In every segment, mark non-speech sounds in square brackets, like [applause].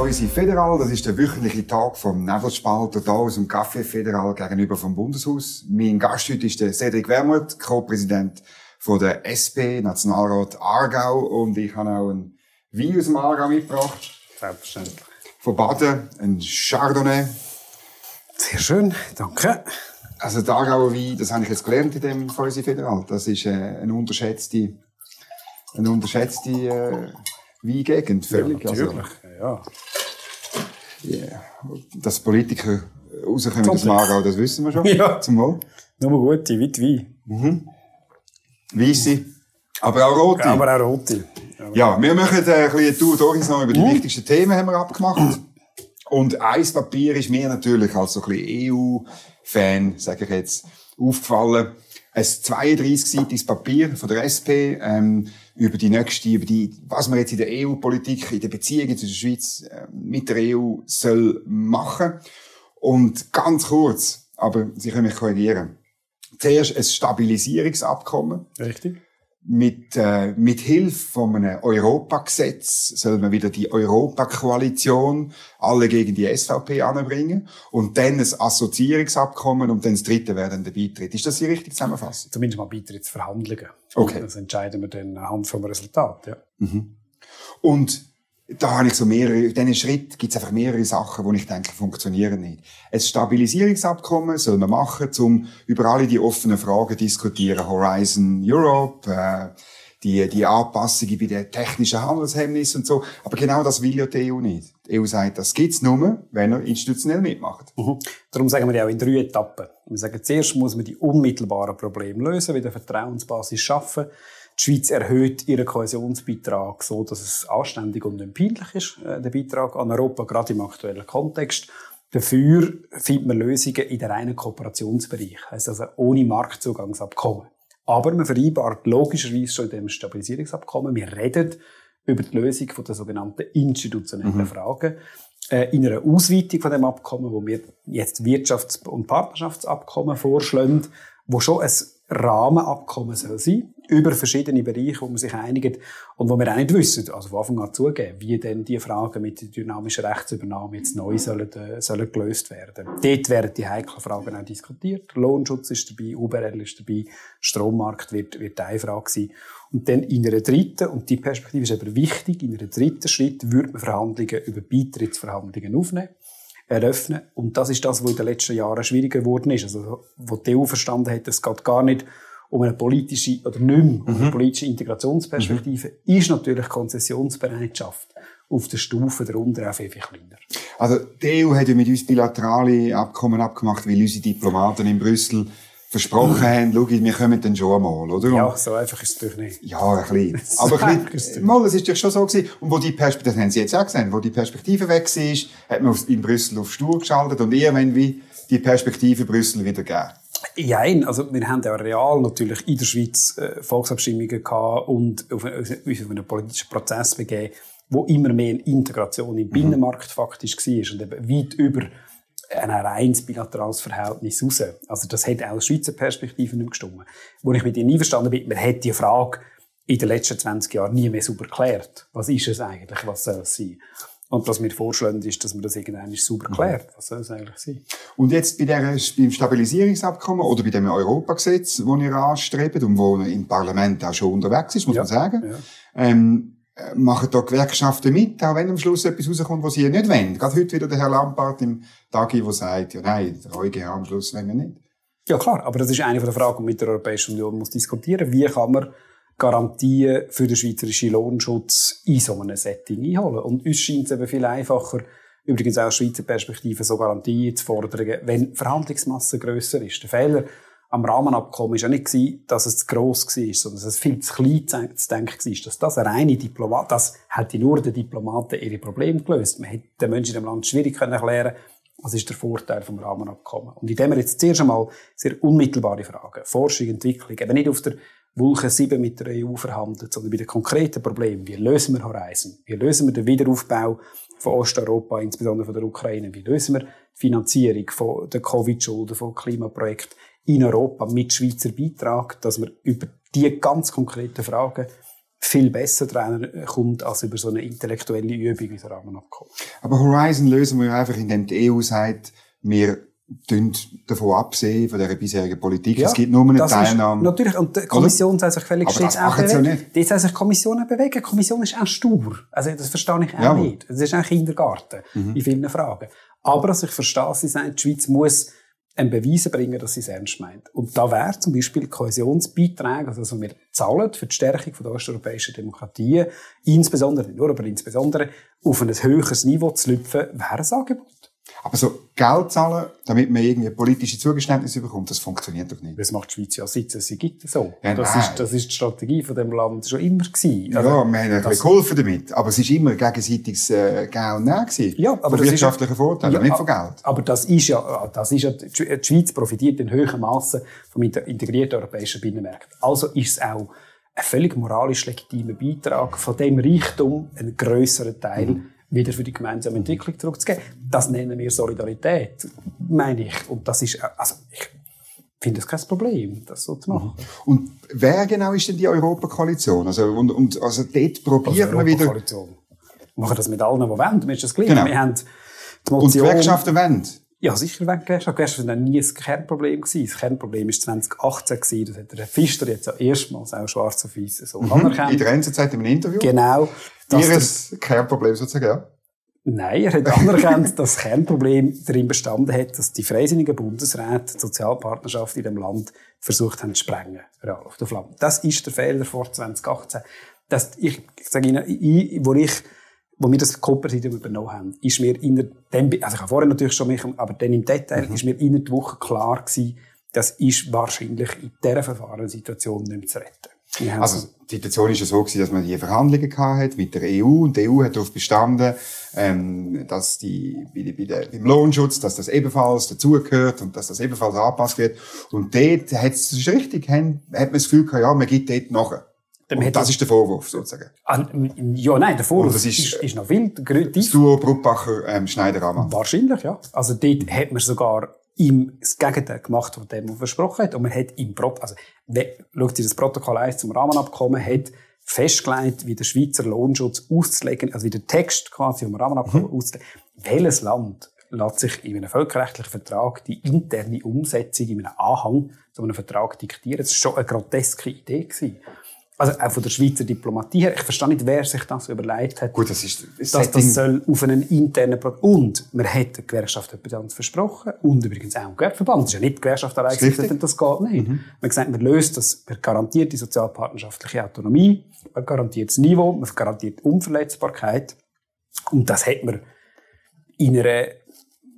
Feusi Federal. Das ist der wöchentliche Tag vom Nebelspalter hier aus dem Café Federal gegenüber vom Bundeshaus. Mein Gast heute ist der Cedric Wermuth, Co-Präsident der SP, Nationalrat Aargau. Und ich habe auch einen Wein aus dem Aargau mitgebracht. Selbstverständlich. Von Baden, ein Chardonnay. Sehr schön, danke. Also der Aargauer Wein, das habe ich jetzt gelernt in dem Feusi Federal. Das ist äh, eine unterschätzte, eine unterschätzte äh, Weingegend, völlig. Ja, natürlich, ja. Yeah. Dass Politiker rauskommen aus dem Aargau, das wissen wir schon. [laughs] Ja. Zum Wohl. Nur gute, wie die Wein. Weisse, aber auch rote. Aber auch rote. Ja, wir machen äh, ein bisschen Tour durch noch über die Mhm. wichtigsten Themen haben wir abgemacht. Und eins Papier ist mir natürlich als so ein bisschen EU-Fan, sage ich jetzt, aufgefallen. Ein 32-seitiges Papier von der SP ähm, über die nächste, über die, was man jetzt in der EU-Politik, in den Beziehungen zwischen der Schweiz äh, mit der EU soll machen. Und ganz kurz, aber Sie können mich korrigieren. Zuerst ein Stabilisierungsabkommen Richtig. Mit, äh, mit Hilfe von einem Europagesetz soll man wieder die Europakoalition alle gegen die SVP anbringen und dann ein Assoziierungsabkommen und dann das dritte wäre dann der Beitritt. Ist das die richtige Zusammenfassung? Zumindest mal Beitrittsverhandlungen. Okay. Das entscheiden wir dann anhand vom Resultat, ja. Und da habe ich so mehrere, in diesen Schritt gibt es einfach mehrere Sachen, wo ich denke, funktionieren nicht. Ein Stabilisierungsabkommen soll man machen, um über alle die offenen Fragen diskutieren. Horizon Europe, äh, die, die Anpassungen bei den technischen Handelshemmnissen und so. Aber genau das will ja die EU nicht. Die EU sagt, das gibt's nur, wenn er institutionell mitmacht. Mhm. Darum sagen wir ja auch in drei Etappen. Wir sagen, zuerst muss man die unmittelbaren Probleme lösen, wieder Vertrauensbasis schaffen. Die Schweiz erhöht ihren Kohäsionsbeitrag so, dass es anständig und nicht peinlich ist, äh, der Beitrag an Europa, gerade im aktuellen Kontext. Dafür findet man Lösungen in den reinen Kooperationsbereich, heisst also ohne Marktzugangsabkommen. Aber man vereinbart logischerweise schon in dem Stabilisierungsabkommen, wir reden über die Lösung von der sogenannten institutionellen Fragen äh, in einer Ausweitung von dem Abkommen, wo wir jetzt Wirtschafts- und Partnerschaftsabkommen vorschlagen, wo schon ein Rahmenabkommen soll sein über verschiedene Bereiche, wo man sich einigt und wo wir auch nicht wissen, also von Anfang an zugeben, wie denn die Fragen mit der dynamischen Rechtsübernahme jetzt neu sollen, äh, sollen gelöst werden. Dort werden die heiklen Fragen auch diskutiert. Lohnschutz ist dabei, UBRL ist dabei, Strommarkt wird, wird eine Frage sein. Und dann in einer dritten, und die Perspektive ist aber wichtig, in einem dritten Schritt würde man Verhandlungen über Beitrittsverhandlungen aufnehmen eröffnen. Und das ist das, was in den letzten Jahren schwieriger geworden ist. Also, wo die EU verstanden hat, es geht gar nicht um eine politische, oder nicht mehr, um eine politische Integrationsperspektive, ist natürlich Konzessionsbereitschaft auf der Stufe darunter auch viel, viel kleiner. Also die EU hat ja mit uns bilaterale Abkommen abgemacht, weil unsere Diplomaten in Brüssel versprochen [laughs] haben, schau, wir kommen dann schon einmal, oder? Ja, so einfach ist es natürlich nicht. Ja, ein bisschen. [laughs] Aber ein es. bisschen, mal, das ist doch schon so gewesen. Und wo die Perspektive, das haben Sie jetzt auch gesehen, wo die Perspektive weg war, hat man in Brüssel auf Stur geschaltet und irgendwann wie die Perspektive Brüssel wieder gegeben. Nein, also wir haben ja real natürlich in der Schweiz äh, Volksabstimmungen gehabt und auf, uns auf einen politischen Prozess begeben, wo immer mehr eine Integration im Binnenmarkt faktisch war und eben weit über ein reines bilaterales Verhältnis raus. Also das hat auch aus Schweizer Perspektive nicht gestimmt. Wo ich mit Ihnen einverstanden bin, man hat die Frage in den letzten 20 Jahren nie mehr sauber geklärt. Was ist es eigentlich? Was soll es sein? Und was wir vorschlagen, ist, dass man das irgendwann sauber klärt. Was soll es eigentlich sein? Und jetzt bei der, beim Stabilisierungsabkommen oder bei dem Europagesetz, das ihr anstrebt und wo im Parlament auch schon unterwegs ist, muss Ja, man sagen, ja. ähm, äh, machen da Gewerkschaften mit, auch wenn am Schluss etwas rauskommt, was sie nicht wollen. Gerade heute wieder der Herr Lampard im Tagi, der sagt, ja nein, der EuGH am Schluss wollen wir nicht. Ja klar, aber das ist eine der Fragen, die mit der Europäischen Union muss diskutieren Wie kann man Garantien für den schweizerischen Lohnschutz in so einem Setting einholen? Und uns scheint es eben viel einfacher, übrigens auch aus Schweizer Perspektive, so Garantien zu fordern, wenn Verhandlungsmasse grösser ist. Der Fehler am Rahmenabkommen war ja nicht, dass es zu gross war, sondern dass es viel zu klein zu zu denken war. Dass das eine reine Diplomat, das hätte nur den Diplomaten ihre Probleme gelöst. Man hätte den Menschen in dem Land schwierig können erklären was ist der Vorteil vom Rahmenabkommen? Und indem wir jetzt zuerst einmal sehr unmittelbare Fragen, Forschung, Entwicklung, eben nicht auf der Wolke 7 mit der EU verhandelt, sondern bei den konkreten Problemen. Wie lösen wir Horizon? Wie lösen wir den Wiederaufbau von Osteuropa, insbesondere von der Ukraine? Wie lösen wir die Finanzierung von der Covid-Schulden, von Klimaprojekten in Europa mit Schweizer Beitrag, dass wir über die ganz konkreten Fragen viel besser dran kommt als über so eine intellektuelle Übung wie das Rahmenabkommen. Aber Horizon lösen wir einfach, indem die EU sagt, wir davon absehen, von dieser bisherigen Politik. Ja, es gibt nur eine Teilnahme. natürlich, und die Kommission soll sich völlig stets auch bewegen. Die soll sich die Kommission auch bewegen. Die Kommission ist auch stur. Also, das verstehe ich auch ja. nicht. Es ist auch Kindergarten. Mhm. In vielen Fragen. Aber, was ich verstehe, sie sagen, die Schweiz muss einen Beweis bringen, dass sie es ernst meint. Und da wäre zum Beispiel Kohäsionsbeiträge, also was wir zahlen für die Stärkung der osteuropäischen Demokratie, insbesondere, nicht nur, aber insbesondere auf ein höheres Niveau zu lüpfen, wäre ein Angebot. Aber so Geld zahlen, damit man irgendwie politische Zugeständnisse bekommt, das funktioniert doch nicht. Das macht die Schweiz ja, seit es sie gibt, so. Ja, das, ist, das ist die Strategie von dem Land schon immer gewesen. Also, ja, wir haben ein bisschen geholfen damit. Aber es ist immer gegenseitiges äh, Geld und Nein gewesen. Ja, aber von wirtschaftlichen Vorteilen, ja, nicht von Geld. Aber das ist ja, das ist ja, die Schweiz profitiert in hohem Maße vom integrierten europäischen Binnenmarkt. Also ist es auch ein völlig moralisch legitimer Beitrag von dem Reichtum, einen grösseren Teil, mhm wieder für die gemeinsame Entwicklung zurückzugeben. Das nennen wir Solidarität, meine ich. Und das ist, also ich finde es kein Problem, das so zu machen. Mhm. Und wer genau ist denn die Europakoalition? Also, und, und, also dort probiert also man wieder... Wir machen das mit allen, die wollen. Mir ist das gleich. Genau. Wir haben die Motion... Und die Gewerkschaften wollen? Ja, sicher wegen Gewerkschaften. Gewerkschaften waren nie ein Kernproblem gewesen. Das Kernproblem war 2018 gewesen. Das hat der Fischer jetzt auch erstmals auch schwarz auf weiß so mhm. anerkannt. In der NZZ im Interview? Genau. Ihr Kernproblem sozusagen, ja? Nein, er hat anerkannt, [laughs] dass das Kernproblem darin bestanden hat, dass die freisinnigen Bundesräte die Sozialpartnerschaft in dem Land versucht haben zu sprengen. Ja, auf der Flamme. Das ist der Fehler vor 2018. Das, ich sage Ihnen, ich, wo ich wo wir das Copper-Präsidium übernommen haben, ist mir in dem, also ich habe vorher natürlich schon mich, aber dann im Detail, mhm. ist mir in der Woche klar gewesen, das ist wahrscheinlich in dieser Verfahrenssituation nicht mehr zu retten. Also, die Situation ist ja so gewesen, dass man die Verhandlungen hatte mit der EU und die EU hat darauf bestanden, ähm, dass die, bei, bei der, beim Lohnschutz, dass das ebenfalls dazugehört und dass das ebenfalls angepasst wird. Und dort hat es, das ist richtig, hat, hat man das Gefühl gehabt, ja, man gibt dort nachher. Und das ist der Vorwurf, sozusagen. Ah, ja, nein, der Vorwurf ist, ist, ist, noch viel größer. Das Duo Bruckbacher, ähm, schneider -Amann. Wahrscheinlich, ja. Also dort hat man sogar ihm das Gegenteil gemacht, von dem, was er versprochen hat. Und man hat im Pro also, schaut sich das Protokoll 1 zum Rahmenabkommen, hat festgelegt, wie der Schweizer Lohnschutz auszulegen, also wie der Text quasi vom Rahmenabkommen mhm. auszulegen. Welches Land lässt sich in einem völkerrechtlichen Vertrag die interne Umsetzung in einem Anhang zu einem Vertrag diktieren? Das war schon eine groteske Idee. Gewesen. Also auch von der Schweizer Diplomatie her. Ich verstehe nicht, wer sich das überlegt hat. Gut, das ist das dass das soll auf einen internen Pro Und man hat der Gewerkschaft etwas versprochen. Und übrigens auch im Gewerbeverband. Das ist ja nicht die Gewerkschaft allein gesagt, das geht nicht. Mhm. Man hat gesagt, man löst das, man garantiert die sozialpartnerschaftliche Autonomie, man garantiert das Niveau, man garantiert die Unverletzbarkeit. Und das hat man in einer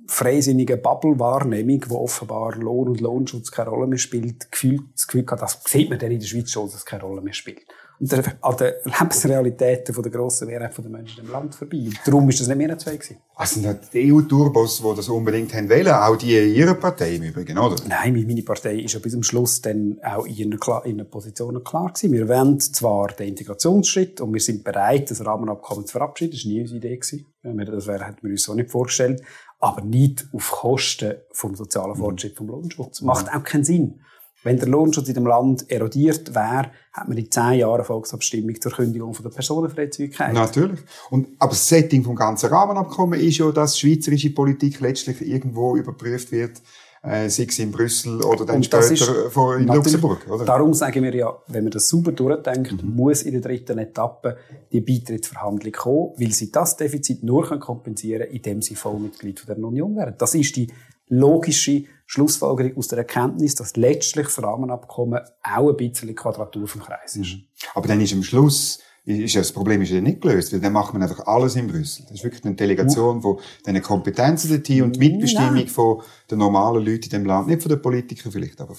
freisinnige Bubble-Wahrnehmung, wo offenbar Lohn und Lohnschutz keine Rolle mehr spielt, gefühlt, das Gefühl hat, das sieht man dann in der Schweiz schon, dass es keine Rolle mehr spielt. Und an den Lebensrealitäten der grossen Mehrheit der Menschen im Land vorbei. Und darum ist das nicht mehr zwei gewesen. Also sind die EU-Turbos, die das unbedingt haben wollen, auch die in ihrer Partei im Übrigen, oder? Nein, meine Partei ist ja bis zum Schluss dann auch in ihren, Positionen klar gewesen. Wir wollen zwar den Integrationsschritt und wir sind bereit, das Rahmenabkommen zu verabschieden. Das war nie unsere Idee. Gewesen. Das hätten wir uns so nicht vorgestellt aber nicht auf Kosten vom sozialen Fortschritt, vom Lohnschutz. Macht auch keinen Sinn. Wenn der Lohnschutz in dem Land erodiert wäre, hat man in zehn Jahren Volksabstimmung zur Kündigung von der Personenfreizügigkeit. Natürlich. Und, aber das Setting vom ganzen Rahmenabkommen ist ja, dass schweizerische Politik letztlich irgendwo überprüft wird äh, sei es in Brüssel oder dann später ist, vor, in Luxemburg. Oder? Darum sagen wir ja, wenn man das super durchdenkt, mhm. muss in der dritten Etappe die Beitrittsverhandlung kommen, weil sie das Defizit nur kompensieren können, indem sie Vollmitglied der Union werden. Das ist die logische Schlussfolgerung aus der Erkenntnis, dass letztlich das Rahmenabkommen auch ein bisschen Quadratur vom Kreis ist. Mhm. Aber dann ist am Schluss ist ja das Problem ist ja nicht gelöst, weil dann macht man einfach alles in Brüssel. Das ist wirklich eine Delegation von den Kompetenzen dorthin und die Mitbestimmung Nein. von den normalen Leuten in dem Land. Nicht von den Politikern vielleicht, aber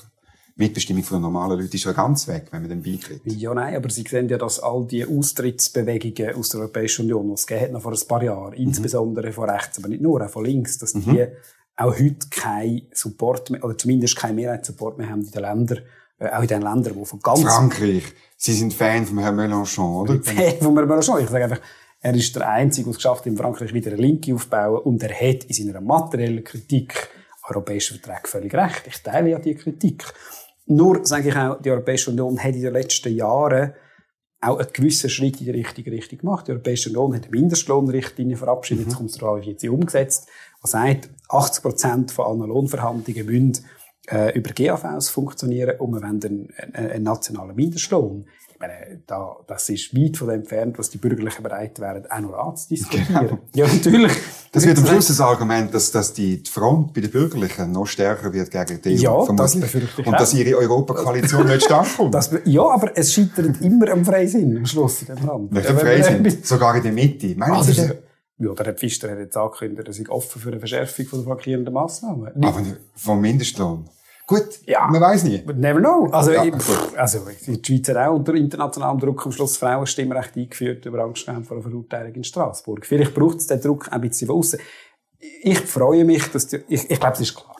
Mitbestimmung von den normalen Leuten ist ja ganz weg, wenn man dann beitritt. Ja, nein, aber Sie sehen ja, dass all die Austrittsbewegungen aus der Europäischen Union, die es gegeben hat noch vor ein paar Jahren, mhm. insbesondere von rechts, aber nicht nur, auch von links, dass mhm. die auch heute keinen Support mehr, oder zumindest keinen Mehrheitssupport mehr haben in den Ländern, äh, auch in den Ländern, die von ganz... Frankreich. Sie sind Fan von Herrn Mélenchon, oder? Fan von Herrn Mélenchon. Ich sage einfach, er ist der Einzige, der es geschafft hat, in Frankreich wieder eine Linke aufzubauen. Und er hat in seiner materiellen Kritik europäischen Verträge völlig recht. Ich teile ja die Kritik. Nur, sage ich auch, die Europäische Union hat in den letzten Jahren auch einen gewissen Schritt in die richtige Richtung gemacht. Die Europäische Union hat eine Mindestlohnrichtlinie verabschiedet, mhm. jetzt kommt es darauf, wie sie umgesetzt, die sagt, 80 Prozent von allen Lohnverhandlungen müssen äh, über GAVs funktionieren und wir wollen einen, einen, einen nationalen Mindestlohn meine, da, das ist weit von dem entfernt, was die Bürgerlichen bereit wären, auch noch anzudiskutieren. Genau. Ja, natürlich. Das wird am Schluss das Argument, dass, dass die Front bei den Bürgerlichen noch stärker wird gegen die ja, EU. Das befürchte ich Und dass ihre Europakoalition nicht kommt. Das, ja, aber es scheitert immer am Freisinn am Schluss in dem Land. Nicht am Freisinn, sogar in der Mitte. Meinen also, Sie ja, der Herr Pfister hat jetzt angekündigt, er sei offen für eine Verschärfung der flankierenden Massnahmen. Aber vom Mindestlohn? Gut, ja. man weiß nicht. Never know. Also, ja, ich, also die Schweiz hat auch unter internationalem Druck am Schluss Frauenstimmrecht eingeführt über Angst vor einer Verurteilung in Straßburg. Vielleicht braucht es den Druck ein bisschen von außen. Ich freue mich, dass die, ich, ich glaube, es ist klar.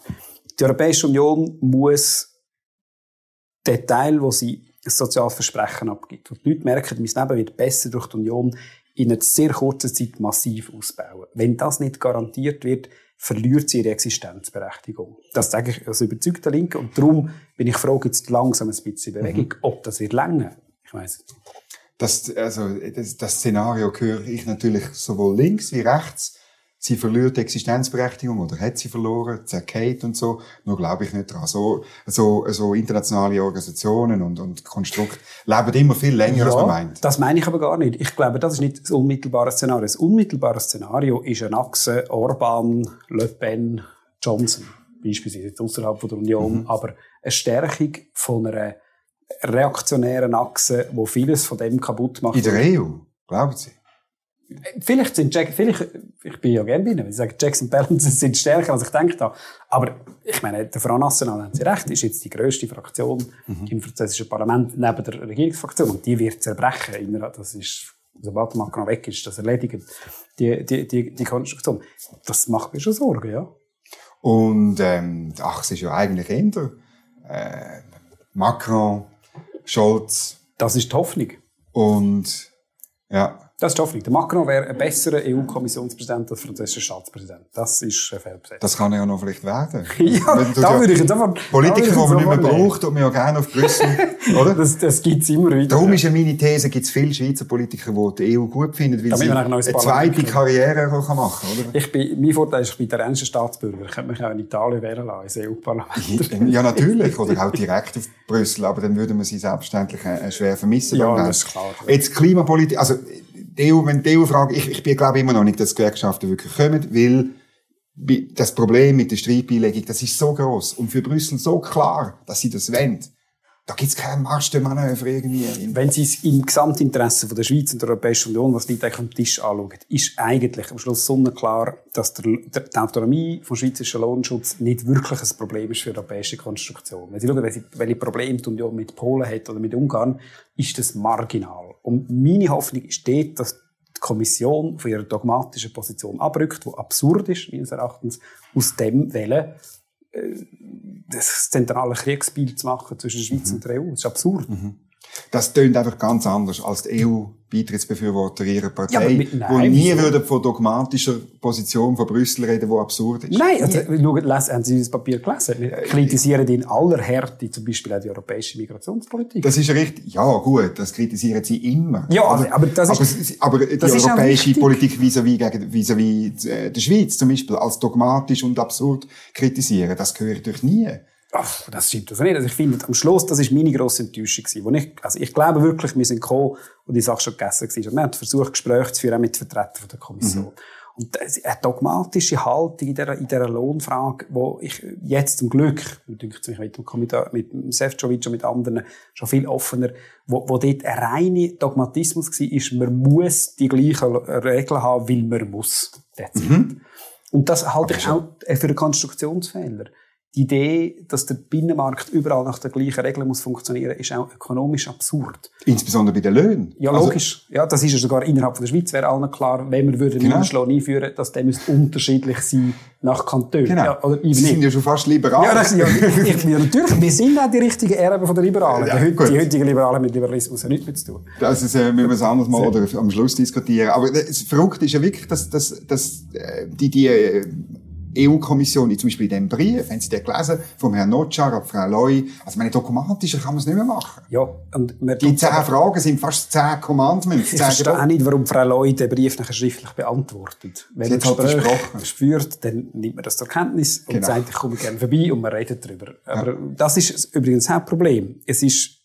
Die Europäische Union muss den Teil, wo sie ein soziales Versprechen abgibt, wo die Leute merken, mein Leben wird besser durch die Union, in einer sehr kurzen Zeit massiv ausbauen. Wenn das nicht garantiert wird, verliert sie ihre Existenzberechtigung. Das sage ich als überzeugter Linke. Und darum bin ich froh, jetzt langsam ein bisschen Bewegung, mhm. ob das wird länger. Ich weiß nicht. Das, also, das, das Szenario höre ich natürlich sowohl links wie rechts sie verliert die Existenzberechtigung oder hat sie verloren, zerkehrt und so. Nur glaube ich nicht daran. So, so, so internationale Organisationen und, und Konstrukte leben immer viel länger, ja, als man meint. Das meine ich aber gar nicht. Ich glaube, das ist nicht das unmittelbare Szenario. Das unmittelbare Szenario ist eine Achse Orban, Le Pen, Johnson. Beispielsweise jetzt außerhalb der Union. Mhm. Aber eine Stärkung von einer reaktionären Achse, wo vieles von dem kaputt macht. In der EU, glauben Sie? Vielleicht sind Jack, vielleicht, ich bin ja gerne bei ihnen, ich sage, Jackson Balances [laughs] sind stärker, als ich denke habe. Aber ich meine, der Front National, haben Sie recht, ist jetzt die grösste Fraktion mhm. im französischen Parlament neben der Regierungsfraktion. Und die wird zerbrechen. Das ist, sobald Macron weg ist, das erledigen. Die, die, die, die Konstruktion. Das macht mir schon Sorgen, ja. Und, ähm, ach, es ist ja eigentlich eher, äh, Macron, Scholz. Das ist die Hoffnung. Und, ja. Das ist Hoffnung. Der Macron wäre ein besserer EU-Kommissionspräsident als französischer Staatspräsident. Das ist ein Fehlbesetzung. Das kann er ja noch vielleicht werden. [laughs] ja, da würde ich jetzt einfach... Politiker, die man nicht mehr braucht, tut man ja gerne auf Brüssel, [laughs] oder? Das, das gibt's immer wieder. Darum ist ja meine These, gibt es viele Schweizer Politiker, die die EU gut finden, weil sie eine zweite Karriere machen können, oder? Ich bin, mein Vorteil ist, ich bin der ernste Staatsbürger. Ich könnte mich auch in Italien wählen lassen, ins EU-Parlament. ja, natürlich. Oder auch direkt auf Brüssel. Aber dann würde man sie selbstverständlich äh, schwer vermissen. Ja, das ist klar. Jetzt Klimapolitik, also die EU, wenn die EU fragt, ich, ich bin, glaube immer noch nicht, dass Gewerkschaften wirklich kommen, weil das Problem mit der Streitbeilegung, das ist so groß und für Brüssel so klar, dass sie das wollen. Da gibt's kein Marschmanöver irgendwie. Wenn Sie es im Gesamtinteresse von der Schweiz und der Europäischen Union, was die eigentlich am Tisch anschauen, ist eigentlich am Schluss sonnenklar, dass der, der, die Autonomie vom schweizerischen Lohnschutz nicht wirklich ein Problem ist für die europäische Konstruktion. Wenn Sie schauen, welche Probleme die Union mit Polen hat oder mit Ungarn, ist das marginal. Und meine Hoffnung ist dort, dass die Kommission von ihrer dogmatischen Position abrückt, die absurd ist, meines Erachtens, aus dem Welle äh, das zentrale Kriegsbild zu machen zwischen der Schweiz mhm. und der EU. Das ist absurd. Mhm. Das tönt einfach ganz anders als die EU-Beitrittsbefürworter ihrer Partei, ja, mit, nein, die nie würden von dogmatischer Position von Brüssel reden, die absurd ist. Nein, also, schauen, haben Sie das Papier gelesen? Wir kritisieren in aller Härte zum Beispiel auch die europäische Migrationspolitik. Das ist richtig. Ja, gut, das kritisieren Sie immer. Ja, aber, aber das ist, aber, aber die europäische Politik vis-à-vis -vis, vis -vis der Schweiz zum Beispiel als dogmatisch und absurd kritisieren, das gehört durch nie. Ach, das stimmt also nicht. Also ich finde, am Schluss, das ist meine grosse Enttäuschung gewesen. Wo ich, also ich glaube wirklich, wir sind gekommen und die Sache schon gegessen gewesen. Und wir haben versucht, Gespräche zu führen, auch mit Vertretern der Kommission. Mhm. Und eine dogmatische Haltung in dieser, in dieser Lohnfrage, wo ich jetzt zum Glück, ich denke mit dem Kommissar, mit dem Sefcovic und mit anderen schon viel offener, wo, wo dort ein reiner Dogmatismus war, ist, man muss die gleichen Regeln haben, weil man muss. Mhm. Und das halte ich auch für einen Konstruktionsfehler die Idee, dass der Binnenmarkt überall nach den gleichen Regeln muss funktionieren, ist auch ökonomisch absurd. Insbesondere bei den Löhnen. Ja, also logisch. ja, das ist ja sogar innerhalb von der Schweiz wäre allen klar, wenn wir würden genau. Mindestlohn einführen, dass der müsste unterschiedlich sein nach Kanton. Genau. Ja, oder Sie sind ja schon fast liberal. Ja, das, ja, ich, ja, natürlich. Wir sind auch die richtigen Erben von der Liberalen. Ja, die, die, heutigen Liberalen mit Liberalismus haben nichts mehr zu tun. Das ist, äh, müssen wir es anders mal oder am Schluss diskutieren. Aber das Verrückte ist ja wirklich, dass, dass, dass äh, die, die äh, EU-Kommission, zum Beispiel in diesem Brief, haben Sie den gelesen, vom Herrn Notschar an Frau Loy, also meine dogmatischer kann man es nicht mehr machen. Ja, und man Die zehn Fragen sind fast zehn Commandments. Ich verstehe auch nicht, warum Frau Loy den Brief nachher schriftlich beantwortet. Wenn man hat halt Gespräch spürt, dann nimmt man das zur Kenntnis und Genau. sagt, ich komme gerne vorbei und man redet darüber. Aber das ist übrigens auch ein Problem. Es ist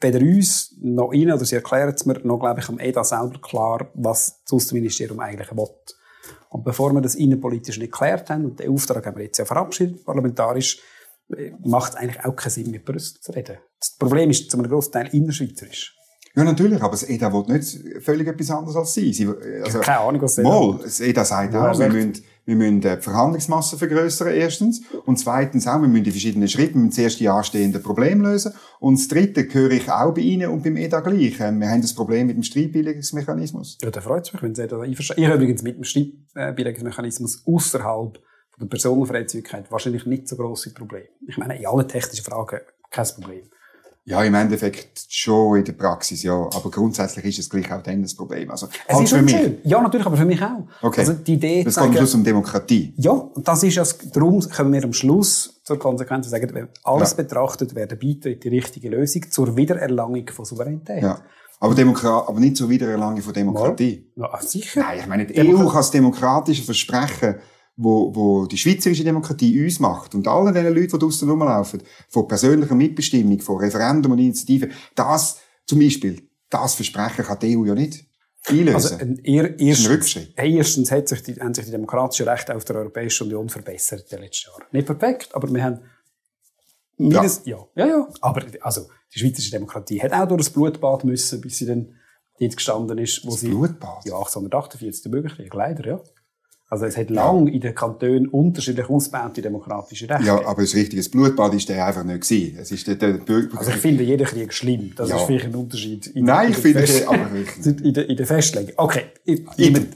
weder uns noch Ihnen, oder Sie erklären es mir, noch, glaube ich, am EDA selber klar, was das Außenministerium eigentlich will. Und bevor wir das innenpolitisch nicht geklärt haben, und den Auftrag haben wir jetzt ja verabschiedet, parlamentarisch, äh, macht es eigentlich auch keinen Sinn, mit Brüssel zu reden. Das Problem ist zu einem grossen Teil innerschweizerisch. Ja, natürlich, aber das EDA will nicht völlig etwas anderes als Sie. Sie also, Keine Ahnung, was der Mal, das EDA sagt auch, wir müssen, wir müssen die Verhandlungsmasse vergrößern, erstens. Und zweitens auch, wir müssen die verschiedenen Schritte, wir müssen zuerst die anstehenden Probleme lösen. Und das dritte höre ich auch bei Ihnen und beim EDA gleich. Ähm, Wir haben das Problem mit dem Streitbeilegungsmechanismus. Ja, da freut es mich, wenn Sie da einverstanden Ich habe übrigens mit dem Streitbeilegungsmechanismus außerhalb der Personenfreizügigkeit wahrscheinlich nicht so grosse Probleme. Ich meine, in allen technischen Fragen kein Problem. Ja, im Endeffekt schon in der Praxis, ja. Aber grundsätzlich ist es gleich auch dann das Problem. Also, Es halt ist für mich. unschön. Ja, natürlich, aber für mich auch. Okay. Also die Idee Das zu geht am sagen, Schluss um Demokratie. ja, und das ist ja, darum kommen wir am Schluss zur Konsequenz sagen, wenn alles Ja. betrachtet, wäre der die richtige Lösung zur Wiedererlangung von Souveränität. Ja. Aber, Demokra aber nicht zur Wiedererlangung von Demokratie. Ja, sicher. Nein, ich meine, die Demokra- EU kann das demokratische Versprechen, wo, wo die schweizerische Demokratie uns macht und allen den Leuten, die draussen rumlaufen, von persönlicher Mitbestimmung, von Referendum und Initiativen, das zum Beispiel, das Versprechen kann die EU ja nicht einlösen. Also, ein, er, erstens, erstens hat sich die, haben sich die demokratischen Rechte auf der Europäischen Union verbessert in den letzten Jahren. Nicht perfekt, aber wir haben mindest, ja. ja, ja, Aber, also, die schweizerische Demokratie hat auch durch das Blutbad müssen, bis sie dann dort gestanden ist, wo sie, Blutbad? ja, 1848, der Bürgerkrieg, leider, ja. Also, es hat lang in den Kantonen unterschiedlich ausgebaute demokratische Rechte. ja, aber das richtige Blutbad ist der einfach nicht gewesen. Es ist der, der. Also ich finde jeden Krieg schlimm. Das Ja. ist vielleicht ein Unterschied. In Nein, in ich finde es aber wirklich. [laughs] in der, in der Festlegung. Okay, ich,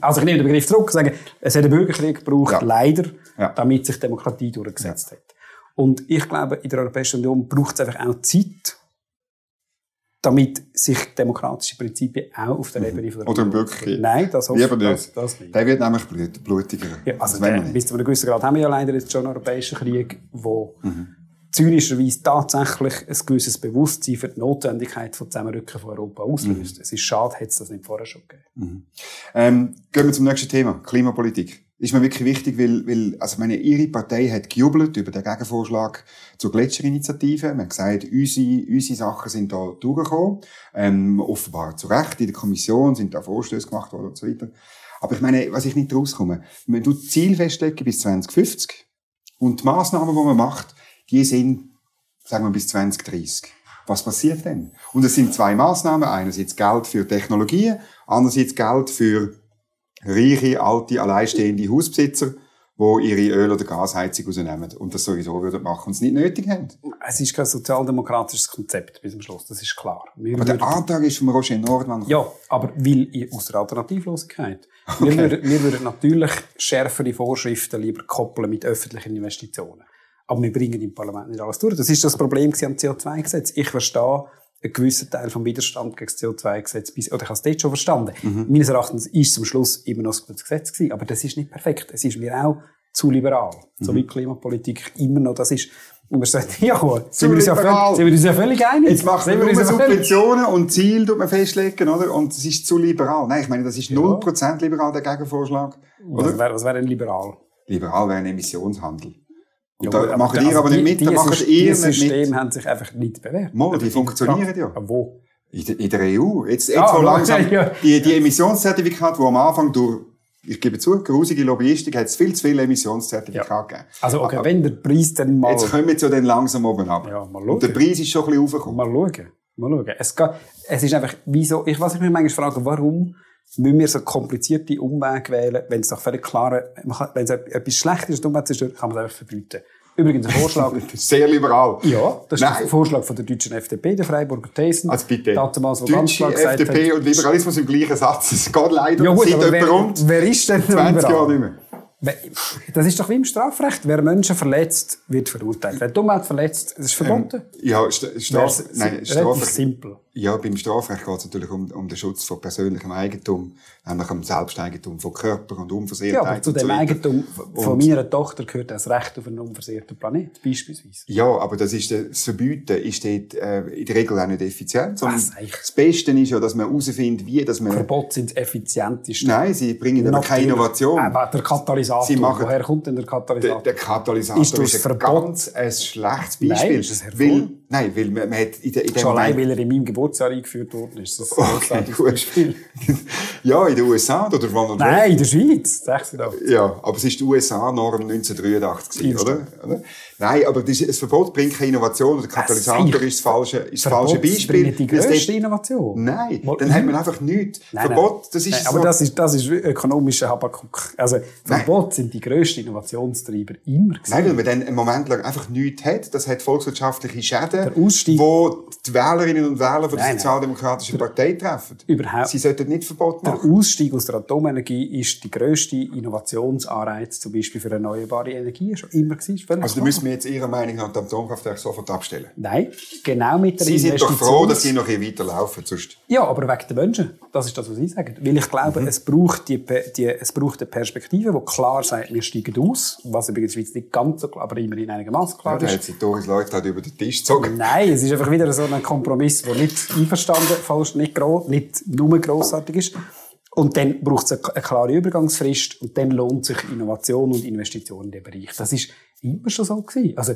also ich nehme den Begriff zurück und sage, es hat einen Bürgerkrieg gebraucht, Ja. leider, Ja. damit sich Demokratie durchgesetzt hat. Und ich glaube, in der Europäischen Union braucht es einfach auch Zeit, damit sich demokratische Prinzipien auch auf der Ebene von der Mhm. Oder Bürgerkrieg. Nein, das hoffe ich nicht. das, das nicht. Der wird nämlich blut, blutiger. Ja, also der, bis zu einem gewissen Grad haben wir ja leider jetzt schon einen europäischen Krieg, wo Mhm. zynischerweise tatsächlich ein gewisses Bewusstsein für die Notwendigkeit von Zusammenrücken von Europa auslöst. Mhm. Es ist schade, hätte es das nicht vorher schon gegeben. Ähm, gehen wir zum nächsten Thema. Klimapolitik. Ist mir wirklich wichtig, weil, weil, also meine, Ihre Partei hat gejubelt über den Gegenvorschlag zur Gletscherinitiative. Man hat gesagt, unsere, unsere Sachen sind da durchgekommen. Ähm, offenbar zu Recht. In der Kommission sind da Vorstöße gemacht worden und so weiter. Aber ich meine, was ich nicht rauskomme, wenn du Ziel festlegen bis 2050 und die Massnahmen, die man macht, die sind, sagen wir, bis 2030. Was passiert denn? Und es sind zwei Maßnahmen. Einerseits Geld für Technologien, andererseits Geld für reiche, alte, alleinstehende Hausbesitzer, die ihre Öl- oder Gasheizung rausnehmen und das sowieso würden machen und es nicht nötig haben. Es ist kein sozialdemokratisches Konzept bis zum Schluss, das ist klar. Wir Aber der Antrag ist von Roger Nordmann. ja, aber weil aus der Alternativlosigkeit. Wir, würden, wir würden natürlich schärfere Vorschriften lieber koppeln mit öffentlichen Investitionen. Aber wir bringen im Parlament nicht alles durch. Das ist das Problem am CO2-Gesetz. Ich verstehe einen gewissen Teil vom Widerstand gegen das CO2-Gesetz, bis- oder ich habe es dort schon verstanden. Meines Erachtens ist es am Schluss immer noch ein gutes Gesetz gewesen, aber das ist nicht perfekt. Es ist mir auch zu liberal. So wie Klimapolitik immer noch das ist. Und man sagt, [laughs] ja, sind wir, uns ja völlig, sind wir uns ja völlig einig. Jetzt macht man wir nur Subventionen und Ziel tut man festlegen, oder? Und es ist zu liberal. Nein, ich meine, das ist 0% liberal, der Gegenvorschlag. Was Oder? wäre was wär denn liberal? Liberal wäre ein Emissionshandel. Und Ja, da aber ihr also aber nicht die- mit, da die macht ihr Die nicht mit. Systeme haben sich einfach nicht bewährt. Mal, die Aber funktionieren ja. Aber wo? In der, in der EU. Jetzt, jetzt Ja, wo aber- [laughs] langsam ja. die, die Emissionszertifikate, die am Anfang durch, ich gebe zu, grusige Lobbyistik, hat es viel zu viele Emissionszertifikate gegeben. Also, okay, wenn der Preis dann mal... Jetzt kommen wir zu den langsam oben ab. Ja, mal Und der schauen. Preis ist schon ein bisschen hochgekommen. Mal schauen. Mal schauen. Es, geht, es ist einfach, wieso, ich, was ich mich manchmal frage, warum müssen wir so komplizierte Umwege wählen, wenn es doch völlig klar, wenn es etwas Schlechtes ist, Umweltzerstörung, kann man es einfach verbieten. Übrigens ein Vorschlag, [laughs] Sehr liberal. ja, das ist Nein. der Vorschlag von der deutschen FDP, der Freiburger Thesen. Also bitte. Damals, wo Deutsche FDP hat, und Liberalismus im gleichen Satz. Es geht leider ja gut, seit wer, rund wer ist denn 20 liberal? Jahren nicht mehr. Das ist doch wie im Strafrecht. Wer Menschen verletzt, wird verurteilt. Wer Umwelt verletzt, das ist verboten. Ja, St Straf, nein, Strafrecht. simpel. Ja, beim Strafrecht geht es natürlich um, um den Schutz von persönlichem Eigentum, nämlich am Selbsteigentum von Körper und Unversehrtheit. Ja, aber zu so dem weiter. Eigentum von meiner Tochter gehört das Recht auf einen unversehrten Planet, beispielsweise. Ja, aber das ist der- das Verbieten ist dort, äh, in der Regel auch nicht effizient. Was eigentlich? das Beste ist ja, dass man herausfindet, wie, dass man... Verbote sind das effizienteste. Nein, sie bringen aber keine. Innovation. Aber der Katalysator, Sie machen- woher kommt denn der Der, Katalysator? der Katalysator Ist ist, ein Verbot- ganz ein schlechtes Nein, Beispiel. ist es hervor- weil, nein, weil man, man hat in, der, in dem Schon allein, weil er in meinem Geburtsjahr eingeführt worden ist. Das ist Okay, gut. Beispiel. [laughs] ja, in den USA oder Ronald Nein, in der Schweiz. 86. Ja, aber es ist die USA-Norm 1983, gewesen, oder? oder? Nein, aber das, Verbot bringt keine Innovation. Der Katalysator ist das falsche, ist das falsche Beispiel. die grösste Innovation. Nein, dann hat man einfach nichts. Nein, Verbot, nein. das ist Nein, so. aber das ist, das ist ökonomischer Habakuk. Also, Verbot sind die grössten Innovationstreiber immer gewesen. Nein, weil man dann einen Moment lang einfach nichts hat. Das hat volkswirtschaftliche Schäden, Der wo die Wählerinnen und Wähler von der Nein, nein. Sozialdemokratischen Partei treffen. Überhaupt. Sie sollten nicht Verbot Der machen. Ausstieg aus der Atomenergie ist die grösste Innovationsanreiz, zum Beispiel für erneuerbare Energie, schon immer gewesen. Also, da müssen wir jetzt Ihrer Meinung nach die Atomkraftwerke sofort abstellen. Nein, genau mit der Sie sind doch froh, dass sie noch bisschen weiterlaufen. Sonst Ja, aber wegen den Menschen. Das ist das, was ich sage. Weil ich Mhm. glaube, es, braucht die, die, es braucht eine Perspektive, die klar sagt, wir steigen aus. Was übrigens in der Schweiz nicht ganz so klar, aber immerhin einigermaßen ja, klar da ist. hat sie Doris Leuthard über den Tisch gezogen. Nein, es ist einfach wieder so ein Kompromiss, der nicht einverstanden, falsch, nicht, gro nicht nur grossartig ist. Und dann braucht es eine, eine klare Übergangsfrist und dann lohnt sich Innovation und Investition in den Bereich. Das ist immer schon so gewesen. Also,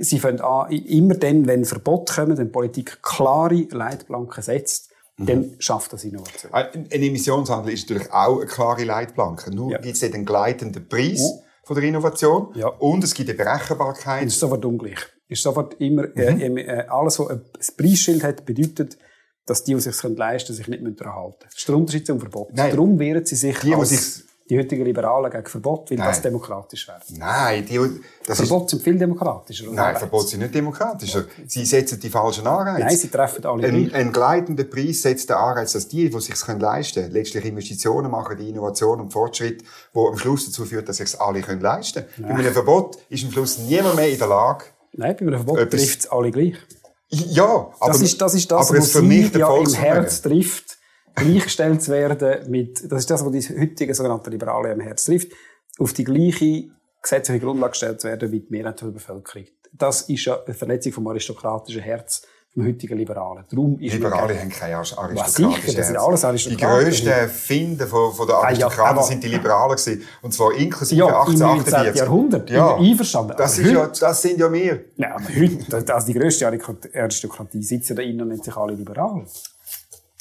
sie fangen an, immer dann, wenn Verbote kommen, wenn Politik klare Leitplanken setzt, Mhm. dann schafft das Innovation. Ein ein Emissionshandel ist natürlich auch eine klare Leitplanke. Nur Ja. gibt es einen gleitenden Preis von der Innovation Ja. und es gibt eine Berechenbarkeit. Es ist sofort ungleich. Es ist sofort immer, äh, Mhm. äh, alles, was ein Preisschild hat, bedeutet, dass die, die sich leisten können, sich nicht mehr daran halten. Das ist der Unterschied zum Verbot. Nein. Darum wehren sie sich Die, die sich- die heutigen Liberalen gegen Verbot, weil das Nein. demokratisch wäre. Nein, die, das ist, Verbot sind viel demokratischer. nein, Anreize. Verbot sind nicht demokratischer. Sie setzen die falschen Anreize. Nein, sie treffen alle Ein, ein gleitender Preis setzt den Anreiz, dass die, die sich leisten können, letztlich Investitionen machen, die Innovation und Fortschritt, wo am Schluss dazu führt, dass sich alle können leisten können. Bei einem Verbot ist am Schluss niemand mehr in der Lage, Nein, bei einem Verbot trifft es alle gleich. ja, aber, Das ist das, ist das aber es was sie vernichtet ja im. Herz trifft, gleichgestellt zu werden mit, das ist das, was die heutigen sogenannten Liberalen im Herz trifft, auf die gleiche gesetzliche Grundlage gestellt zu werden wie die Mehrheit der Bevölkerung. Das ist ja eine Verletzung vom aristokratischen Herz vom heutigen Liberalen. Darum ist Liberale haben das sind Herzen. alles Die Aristokraten. grössten Erfinder von, von der Ah, ja, Aristokraten sind die Liberalen gewesen. Und zwar inklusive Ja, im 1848. 19. Jahrhundert. Ja. Einverstanden. Das, ist ja, das sind ja wir. Ja, aber heute, das, die grösste Aristokratie sitzen da innen und nennt sich alle liberal.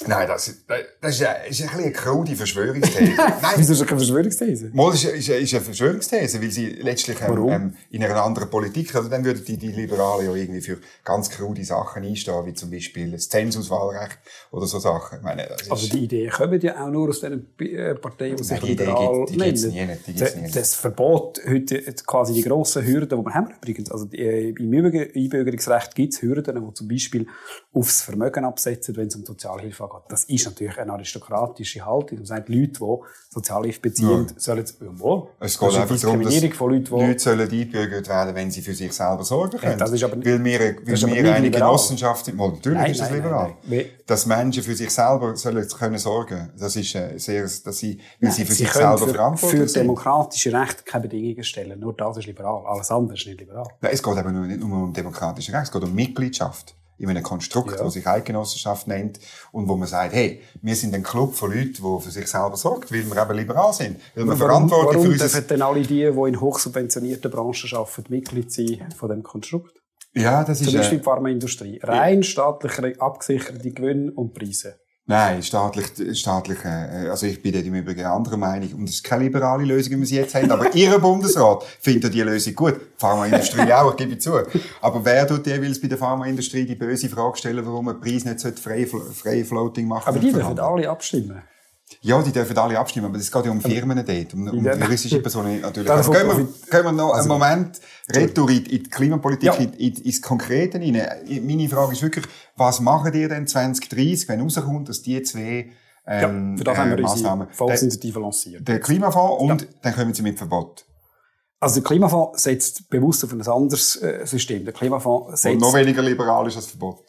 Nein, das, das ist, eine, ist ein bisschen eine krude Verschwörungsthese. [laughs] Nein, Wieso ist das keine Verschwörungsthese? Mal ist, ist, ist eine Verschwörungsthese, weil sie letztlich ähm, ähm, in einer anderen Politik, also dann würden die, die Liberalen ja irgendwie für ganz krude Sachen einstehen, wie zum Beispiel das Zensuswahlrecht oder so Sachen. Ich meine, das ist, Also die Ideen kommen ja auch nur aus diesen äh, Parteien, die sich Nein, die Idee liberal gibt- die nennen. nie nicht, die gibt's nie Das- Verbot, heute quasi die grossen Hürden, die wir haben übrigens, also die, äh, im Einbürger- Einbürgerungsrecht gibt es Hürden, die zum Beispiel aufs Vermögen absetzen, wenn es um Sozialhilfe geht. Das ist natürlich eine aristokratische Haltung. Man sagt, Leute, die Sozialhilfe beziehen, sollen, jawohl, es das geht ist eine einfach darum, dass Diskriminierung von Leuten, die Leute sollen eingebürgert werden, wenn sie für sich selber sorgen können. das ist aber- weil wir, weil wir eine liberal. Genossenschaft sind. Natürlich Nein, ist das nein, liberal. nein, nein. Dass Menschen für sich selber sollen können sorgen. Das ist äh, sehr, dass sie, weil sie für sich können selber für, verantwortlich für sind. demokratische Rechte keine Bedingungen stellen. Nur das ist liberal. Alles andere ist nicht liberal. Nein, es geht aber nur, nicht nur um demokratische Rechte, es geht um Mitgliedschaft in einem Konstrukt, Ja. das sich Eidgenossenschaft nennt und wo man sagt, hey, wir sind ein Club von Leuten, die für sich selber sorgt, weil wir eben liberal sind, weil wir Warum, verantwortlich warum für dürfen unser... denn alle die, die in hochsubventionierten Branchen arbeiten, Mitglied sein von dem Konstrukt? Ja, das Zum ist... Beispiel Äh, die Pharmaindustrie. Rein staatlich abgesicherte Gewinne und Preise. Nein, staatlich, staatlich, äh, also ich bin dort im Übrigen anderer Meinung und es ist keine liberale Lösung, wie wir sie jetzt haben, aber Ihr [laughs] Bundesrat findet die Lösung gut. Die Pharmaindustrie auch, ich gebe zu. Aber wer tut jeweils bei der Pharmaindustrie die böse Frage stellen, warum man Preis nicht frei, frei Floating machen Aber die dürfen alle abstimmen. Ja, die dürfen alle abstimmen, aber es geht ja um Firmen dort, um, um Ja. juristische Personen natürlich. [laughs] Also gehen, wir, gehen wir noch einen Moment retour in, die Klimapolitik, Ja. in, in, ins Konkrete rein. Meine Frage ist wirklich, was machen ihr denn 2030, wenn rauskommt, dass die zwei ähm, ja, für das haben wir äh, unsere Massnahmen... Der, Volksinitiative lanciert. der Klimafonds und dann kommen sie mit Verbot. Also der Klimafonds setzt bewusst auf ein anderes äh, System. Der Klimafonds Und setzt... noch weniger liberal ist als Verbot.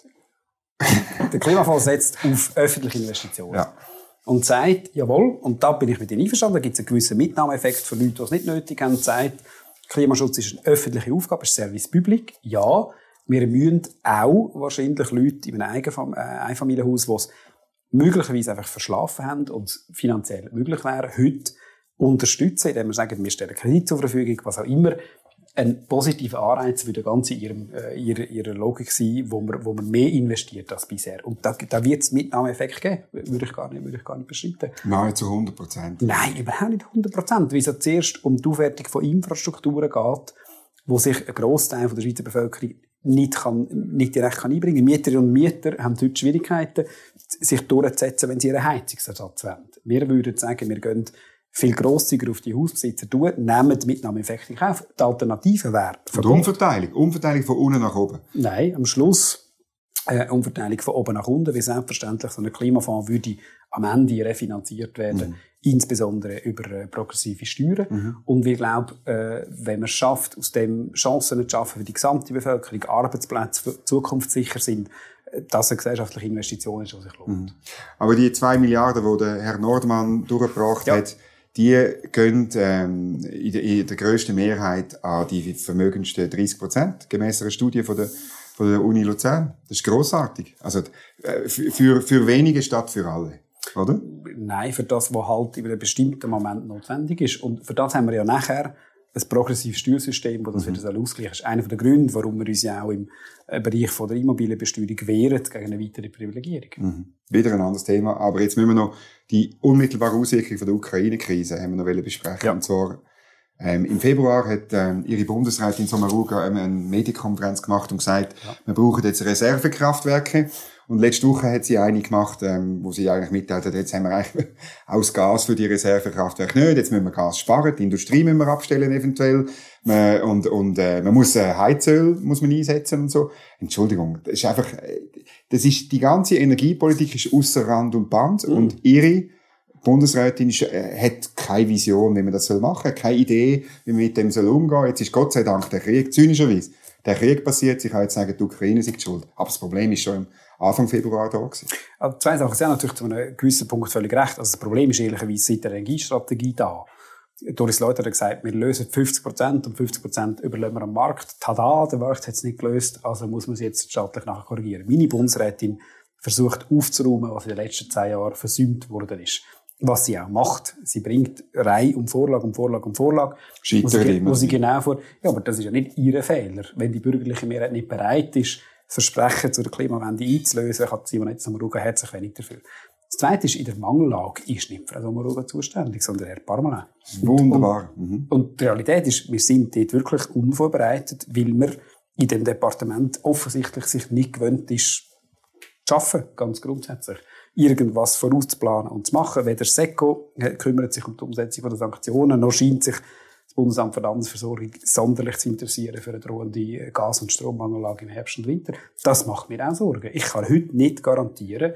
der Klimafonds setzt auf öffentliche Investitionen. Ja. Und sagt, jawohl, und da bin ich mit Ihnen einverstanden, da gibt es einen gewissen Mitnahmeeffekt für Leute, die es nicht nötig haben, sagt, Klimaschutz ist eine öffentliche Aufgabe, ist Service Public. Ja, wir müssen auch wahrscheinlich Leute in einem Eigenfam äh, Einfamilienhaus, die es möglicherweise einfach verschlafen haben und finanziell möglich wäre, heute unterstützen, indem wir sagen, wir stellen Kredit zur Verfügung, was auch immer, ein positiver Anreiz würde ganz in ihrem, äh, ihrer, ihrer Logik sein, wo man, wo man mehr investiert als bisher. Und da, da wird es Mitnahmeeffekt geben, würde ich gar nicht, würde ich gar nicht beschreiten. Nahezu 100 Prozent. Nein, überhaupt nicht 100 Prozent, weil es ja zuerst um die Aufwertung von Infrastrukturen geht, wo sich ein Grossteil der Schweizer Bevölkerung nicht, kann, nicht direkt kann einbringen kann. Mieterinnen und Mieter haben heute Schwierigkeiten, sich durchzusetzen, wenn sie ihren Heizungsersatz wollen. Wir würden sagen, wir gehen viel grosszügiger auf die Hausbesitzer tun, nehmen die Mitnahmeeffekte in Kauf. Die Alternative wäre... Und Umverteilung. Umverteilung von unten nach oben. Nein, am Schluss äh, Umverteilung von oben nach unten, wie selbstverständlich so ein Klimafonds würde am Ende refinanziert werden, mhm. insbesondere über äh, progressive Steuern. Mhm. Und wir glauben, äh, wenn man es schafft, aus dem Chancen zu schaffen für die gesamte Bevölkerung, Arbeitsplätze zukunftssicher sind, äh, dass eine gesellschaftliche Investition ist, die sich lohnt. Mhm. Aber die zwei Milliarden, die der Herr Nordmann durchgebracht ja. hat, die gehen ähm, in, der, in der grössten Mehrheit an die vermögendsten 30 Prozent, gemäss einer Studie von der, von der Uni Luzern. Das ist großartig. Also äh, für, für wenige statt für alle. Oder? Nein, für das, was halt in einem bestimmten Moment notwendig ist. Und für das haben wir ja nachher ein progressives Steuersystem, das das mhm. wieder ausgleichen soll. Einer der Gründe, warum wir uns ja auch im äh, Bereich von der Immobilienbesteuerung wehren gegen eine weitere Privilegierung. Mhm. Wieder ein anderes Thema. Aber jetzt müssen wir noch die unmittelbare Auswirkung von der Ukraine-Krise haben wir noch besprechen. Ja. Und zwar, ähm, im Februar hat ähm, ihre Bundesrätin Sommaruga eine Medienkonferenz gemacht und gesagt, ja. wir brauchen jetzt Reservekraftwerke. Und letzte Woche hat sie eine gemacht, ähm, wo sie eigentlich mitteilt hat, jetzt haben wir eigentlich [laughs] aus Gas für die Reservekraftwerke nicht, jetzt müssen wir Gas sparen, die Industrie müssen wir abstellen eventuell, und, und äh, man muss äh, Heizöl muss man einsetzen und so. Entschuldigung, das ist einfach, äh, das ist, die ganze Energiepolitik ist außer Rand und Band mhm. und ihre Bundesrätin ist, äh, hat keine Vision, wie man das soll machen, keine Idee, wie man mit dem soll umgehen. Jetzt ist Gott sei Dank der Krieg, zynischerweise, der Krieg passiert, ich kann jetzt sagen, die Ukraine ist schuld. Aber das Problem ist schon im Anfang Februar da gewesen. Also zwei Sachen. Sie haben natürlich zu einem gewissen Punkt völlig recht. Also das Problem ist ehrlicherweise seit der Energiestrategie da. Doris Leuter hat gesagt, wir lösen 50 Prozent und 50 Prozent überlassen wir am Markt. Tada, der Markt hat es nicht gelöst, also muss man es jetzt staatlich nachkorrigieren. Meine Bundesrätin versucht aufzuräumen, was in den letzten zehn Jahren versäumt worden ist. Was sie auch macht. Sie bringt Reihe um Vorlage um Vorlage um Vorlage. Scheitert sie, wo sie genau vor, ja, aber das ist ja nicht ihr Fehler. Wenn die bürgerliche Mehrheit nicht bereit ist, Versprechen zur Klimawende einzulösen, kann Simonetta Sommaruga herzlich wenig dafür. Das Zweite ist, in der Mangellage ist nicht Frau Sommaruga zuständig, sondern Herr Parmelin. Wunderbar. Und, mhm. und, die Realität ist, wir sind dort wirklich unvorbereitet, weil man in dem Departement offensichtlich sich nicht gewöhnt ist, zu arbeiten, ganz grundsätzlich. Irgendwas vorauszuplanen und zu machen. Weder SECO kümmert sich um die Umsetzung der Sanktionen, noch scheint sich das Bundesamt für Landesversorgung sonderlich zu interessieren für eine drohende Gas- und Strommangellage im Herbst und Winter. Das macht mir auch Sorgen. Ich kann heute nicht garantieren,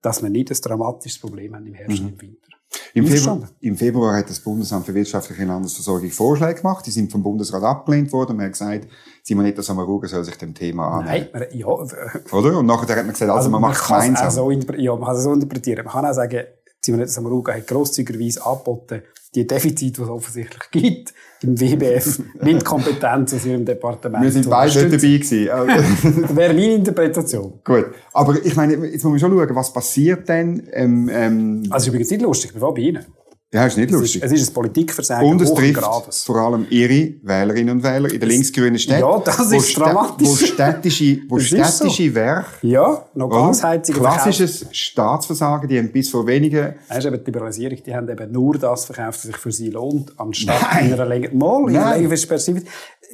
dass wir nicht ein dramatisches Problem haben im Herbst mhm. und im Winter. Im Februar, Im Februar, hat das Bundesamt für wirtschaftliche Landesversorgung Vorschläge gemacht. Die sind vom Bundesrat abgelehnt worden. Man hat gesagt, Simonetta Samaruga soll sich dem Thema annehmen. Nein, ja. Oder? Und nachher hat man gesagt, also, also man, macht gemeinsam. So ja, man kann es so interpretieren. Man kann auch sagen, Simonetta Samaruga hat grosszügigerweise angeboten, die Defizite, die es offensichtlich gibt, im WBF mit [laughs] Kompetenz aus ihrem Departement. Wir sind beide nicht dabei gewesen. [laughs] das wäre meine Interpretation. Gut. Aber ich meine, jetzt muss man schon schauen, was passiert denn, ähm, ähm Also, es übrigens nicht lustig, ich bin bei Ihnen. Ja, ist nicht lustig. Es ist, es ist ein Politikversagen Und es trifft Grades. vor allem ihre Wählerinnen und Wähler in der linksgrünen Stadt. Ja, das ist Stä dramatisch. Wo städtische, wo städtische so. Werke. Ja, noch Gasheizung. Klassisches verkauft. Staatsversagen, die haben bis vor wenigen... Das ist eben die Liberalisierung, die haben eben nur das verkauft, was sich für sie lohnt, anstatt Nein. in einer längeren, mal, in einer längeren Perspektive.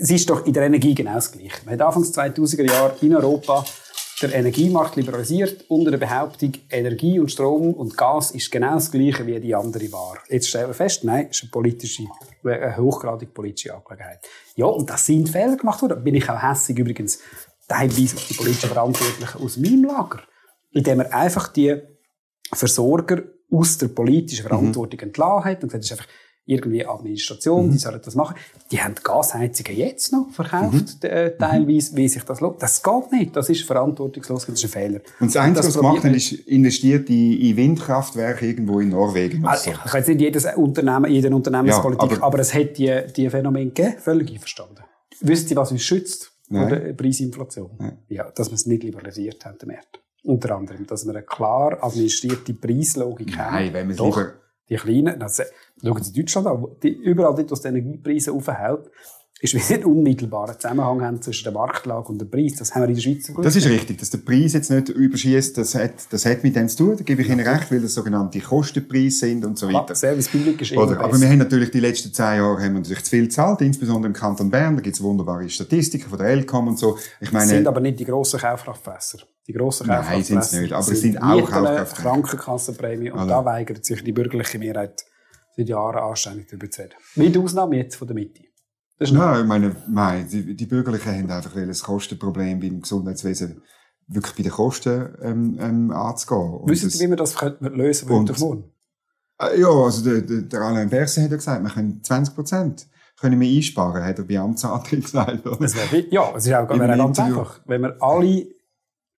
Es ist doch in der Energie genau das Gleiche. Man hat Anfangs 2000er Jahre in Europa der Energiemarkt liberalisiert unter der Behauptung, Energie und Strom und Gas ist genau das Gleiche wie die andere Ware. Jetzt stellen wir fest, nein, es ist eine politische, eine hochgradig politische Angelegenheit. Ja, und das sind Fehler gemacht worden. Da bin ich auch hässig übrigens teilweise auf die politischen Verantwortlichen aus meinem Lager. Indem er einfach die Versorger aus der politischen Verantwortung mhm. entlassen hat und gesagt, ist einfach, irgendwie Administration, Mhm. die sollen das machen. Die haben Gasheizungen jetzt noch verkauft, Mhm. äh, teilweise, wie sich das lohnt. Das geht nicht. Das ist verantwortungslos, das ist ein Fehler. Und das Einzige, was sie gemacht haben, ist investiert in, in Windkraftwerke irgendwo in Norwegen. Also, so. ich kann jetzt nicht jedes Unternehmen, jede Unternehmenspolitik, Ja, aber, aber- es hat die, die Phänomene gegeben, völlig einverstanden. Wisst ihr, was uns schützt vor Nein. der Preisinflation? Ja, dass wir es nicht liberalisiert haben, den Markt. Unter anderem, dass wir eine klar administrierte Preislogik haben. Nein, wenn wir es lieber- Die kleinen, also, schauen Sie Deutschland an, die, überall dort, wo es die Energiepreise aufhält, ist, weil sie einen unmittelbaren Zusammenhang haben zwischen der Marktlage und dem Preis. Das haben wir in der Schweiz. Das ist richtig, dass der Preis jetzt nicht überschießt, das hat, das hat mit dem zu tun, da gebe ich Ihnen recht, weil das sogenannte Kostenpreise sind und so Ja, weiter. Service Public ist Oder, aber wir haben natürlich die letzten zehn Jahre haben wir natürlich zu viel gezahlt, insbesondere im Kanton Bern, da gibt es wunderbare Statistiken von der Elcom und so. Ich Es meine, sind aber nicht die grossen Kaufkraftfässer. Die grossen Nein, Kaufkraftfässer sind's nicht, aber es sind auch Mieten, Kaufkraftfässer. Krankenkassenprämie. Und da weigert sich die bürgerliche Mehrheit seit Jahren anständig darüber zu reden. Mit Ausnahme jetzt von der Mitte. Das ist nein, ich meine, nein, die, die Bürgerlichen haben einfach das Kostenproblem beim Gesundheitswesen wirklich bei den Kosten ähm, ähm, anzugehen. Und Wissen das- Sie, wie wir das lösen morgen? Äh, Ja, also der, der, der Alain Berset hat ja gesagt, wir können 20 Prozent können wir einsparen, hat er bei Amtsantritt [laughs] gesagt. Oder? Es wäre, ja, es ist auch ganz einfach. Wenn wir alle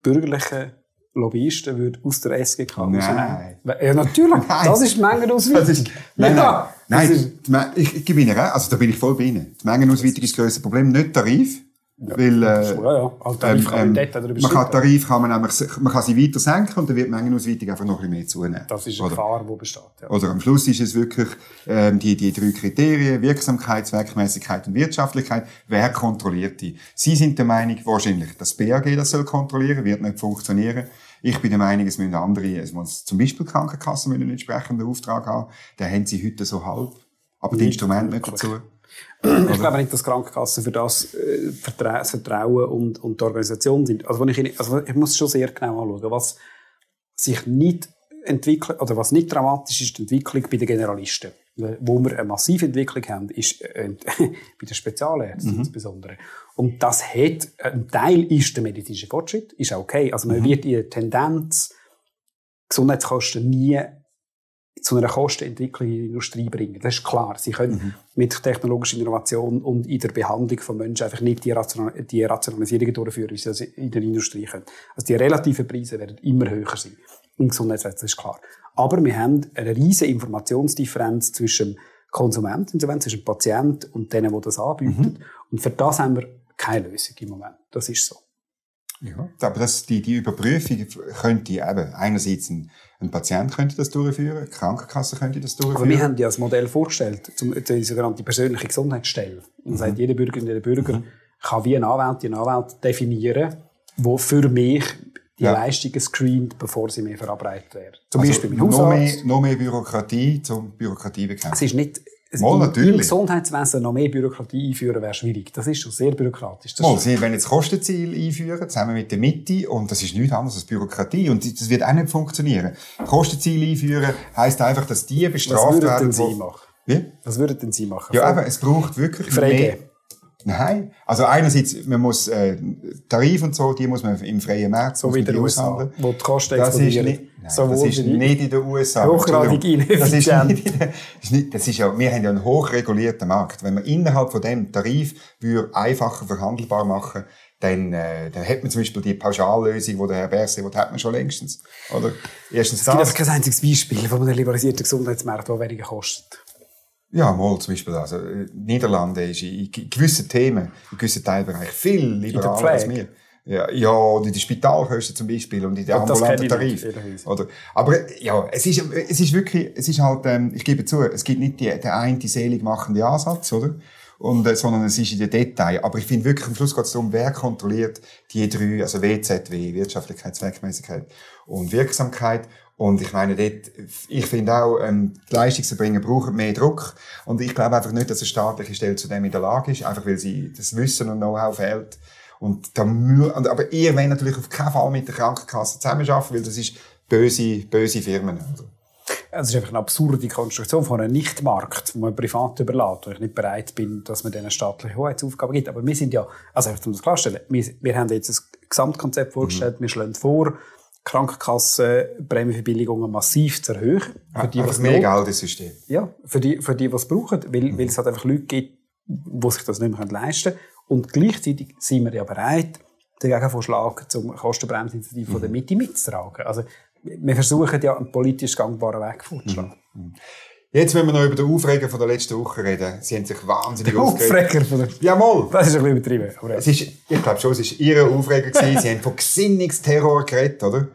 bürgerlichen Lobbyisten würden aus der SGK Nein. Ja, natürlich. [laughs] Nein. Das ist Mengenausweitung. Das ist, nein, ja, nein, nein, ist- die ich, ich gebe Ihnen also da bin ich voll bei Ihnen. Die Mengenausweitung ist das grösste Problem, nicht Tarif. weil, äh, ja, ja. Also, Tarif kann man ähm, dort man kann. Tarif kann man nämlich, man kann sie weiter senken und dann wird die Mengenausweitung einfach noch ein bisschen mehr zunehmen. Das ist eine Oder? Gefahr, die besteht. Ja. Oder am Schluss ist es wirklich ähm, die, die drei Kriterien, Wirksamkeit, Zweckmäßigkeit und Wirtschaftlichkeit. Wer kontrolliert die? Sie sind der Meinung, wahrscheinlich, das BAG das soll kontrollieren, wird nicht funktionieren. Ich bin der Meinung, es müssen andere, es muss zum Beispiel Krankenkassen einen entsprechenden Auftrag haben. Den haben sie heute so halb. Aber die Nicht Instrumente nicht dazu. Ich glaube nicht, dass Krankenkassen für das äh, das Vertrauen und, und die Organisation sind. Also, ich, also ich muss schon sehr genau anschauen, was sich nicht entwickelt, oder was nicht dramatisch ist, die Entwicklung bei den Generalisten. Wo wir eine massive Entwicklung haben, ist äh, [laughs] bei den Spezialärzten insbesondere. Und das hat, ein Teil ist der medizinische Fortschritt, ist auch okay. Also man wird in der Tendenz Gesundheitskosten nie zu einer Kostenentwicklung in die Industrie bringen. Das ist klar. Sie können mit technologischer Innovation und in der Behandlung von Menschen einfach nicht die, Rational die Rationalisierungen durchführen, wie sie das in der Industrie können. Also die relativen Preise werden immer höher sein. Im Gesundheitswesen, das ist klar. Aber wir haben eine riesige Informationsdifferenz zwischen Konsumenten, zwischen dem Patient und denen, die das anbieten. Und für das haben wir keine Lösung im Moment. Das ist so. Ja, aber das, die, die Überprüfung könnte eben, einerseits ein, ein Patient könnte das durchführen, die Krankenkasse könnte das durchführen. Aber wir haben ja das Modell vorgestellt, zum, die sogenannte persönliche Gesundheitsstelle. Und Mhm. sagt, jeder Bürgerin, jeder Bürger kann wie ein Anwalt, ein Anwalt definieren, wo für mich die Ja. Leistungen screent, bevor sie mir verabreicht werden. Zum also Beispiel beim noch Hausarzt. mehr, noch mehr Bürokratie zum Bürokratie bekämpfen. Es ist nicht, es Mal, im, natürlich. Im Gesundheitswesen noch mehr Bürokratie einführen wäre schwierig. Das ist schon sehr bürokratisch. Mal, Sie wollen jetzt Kostenziel einführen, zusammen mit der Mitte, und das ist nichts anderes als Bürokratie, und das wird auch nicht funktionieren. Kostenziel einführen heisst einfach, dass die was bestraft würden werden. denn Sie machen? Wie? Was würden denn Sie machen? Ja, eben, es braucht wirklich Freigeben. Nein. Also einerseits, man muss, äh, Tarif und so, die muss man im freien Markt So wie in den USA, wo die Kosten Das ist nicht, nein, das ist nicht in den USA. Hochgradig Entschuldigung. Das ist ineffizient. nicht, das ist nicht, das ist ja, wir haben ja einen hochregulierten Markt. Wenn man innerhalb von dem Tarif würde einfacher verhandelbar machen, dann, äh, dann hat man zum Beispiel die Pauschallösung, die der Herr Berset will, hat man schon längstens. Oder? Erstens Es gibt das. kein einziges Beispiel von einem liberalisierten Gesundheitsmarkt, der weniger kostet. Ja, mal zum Beispiel. Also, äh, Niederlande ist in gewissen Themen, in gewissen Teilbereichen viel liberaler als wir. Ja, ja, und in den Spitalkosten zum Beispiel und in den Und ambulanten Tarif. Oder, aber ja, es ist, es ist wirklich, es ist halt, ähm, ich gebe zu, es gibt nicht die, den einen selig machenden Ansatz, oder? Und, äh, sondern es ist in den Detail. Aber ich finde wirklich, am Schluss geht es darum, wer kontrolliert die drei, also WZW, Wirtschaftlichkeit, Zweckmäßigkeit und Wirksamkeit. Und ich meine, dort, ich finde auch, ähm, die Leistungserbringer brauchen mehr Druck. Und ich glaube einfach nicht, dass eine staatliche Stelle zu dem in der Lage ist, einfach weil sie das Wissen und Know-how fehlt. Und da aber ihr wollt natürlich auf keinen Fall mit der Krankenkasse zusammenarbeiten, weil das ist böse, böse Firmen. Oder? Es ist einfach eine absurde Konstruktion von einem Nichtmarkt, wo man privat überlässt, wo ich nicht bereit bin, dass man denen staatliche Hoheitsaufgaben gibt. Aber wir sind ja, also einfach um das klarzustellen, wir, wir haben jetzt ein Gesamtkonzept vorgestellt, wir schlagen vor, Krankenkassenprämienverbilligungen massiv zu erhöhen. Für die, was mehr Geld ins System. Ja, für die, für die, es brauchen, weil, mhm. weil es halt einfach Leute gibt, die sich das nicht mehr leisten können. Und gleichzeitig sind wir ja bereit, den Gegenvorschlag zum Kostenbremsinitiative mhm. von der Mitte mitzutragen. Also, wir versuchen ja einen politisch gangbaren Weg vorzuschlagen. Mhm. Jetzt wenn wir noch über den Aufreger von der letzten Woche reden. Sie haben sich wahnsinnig der Aufreger von der... Jawohl. Das ist ein bisschen übertrieben. Aber es ist, ich glaube schon, es war Ihr Aufreger. gewesen. [laughs] Sie haben von Gesinnungsterror geredet, oder?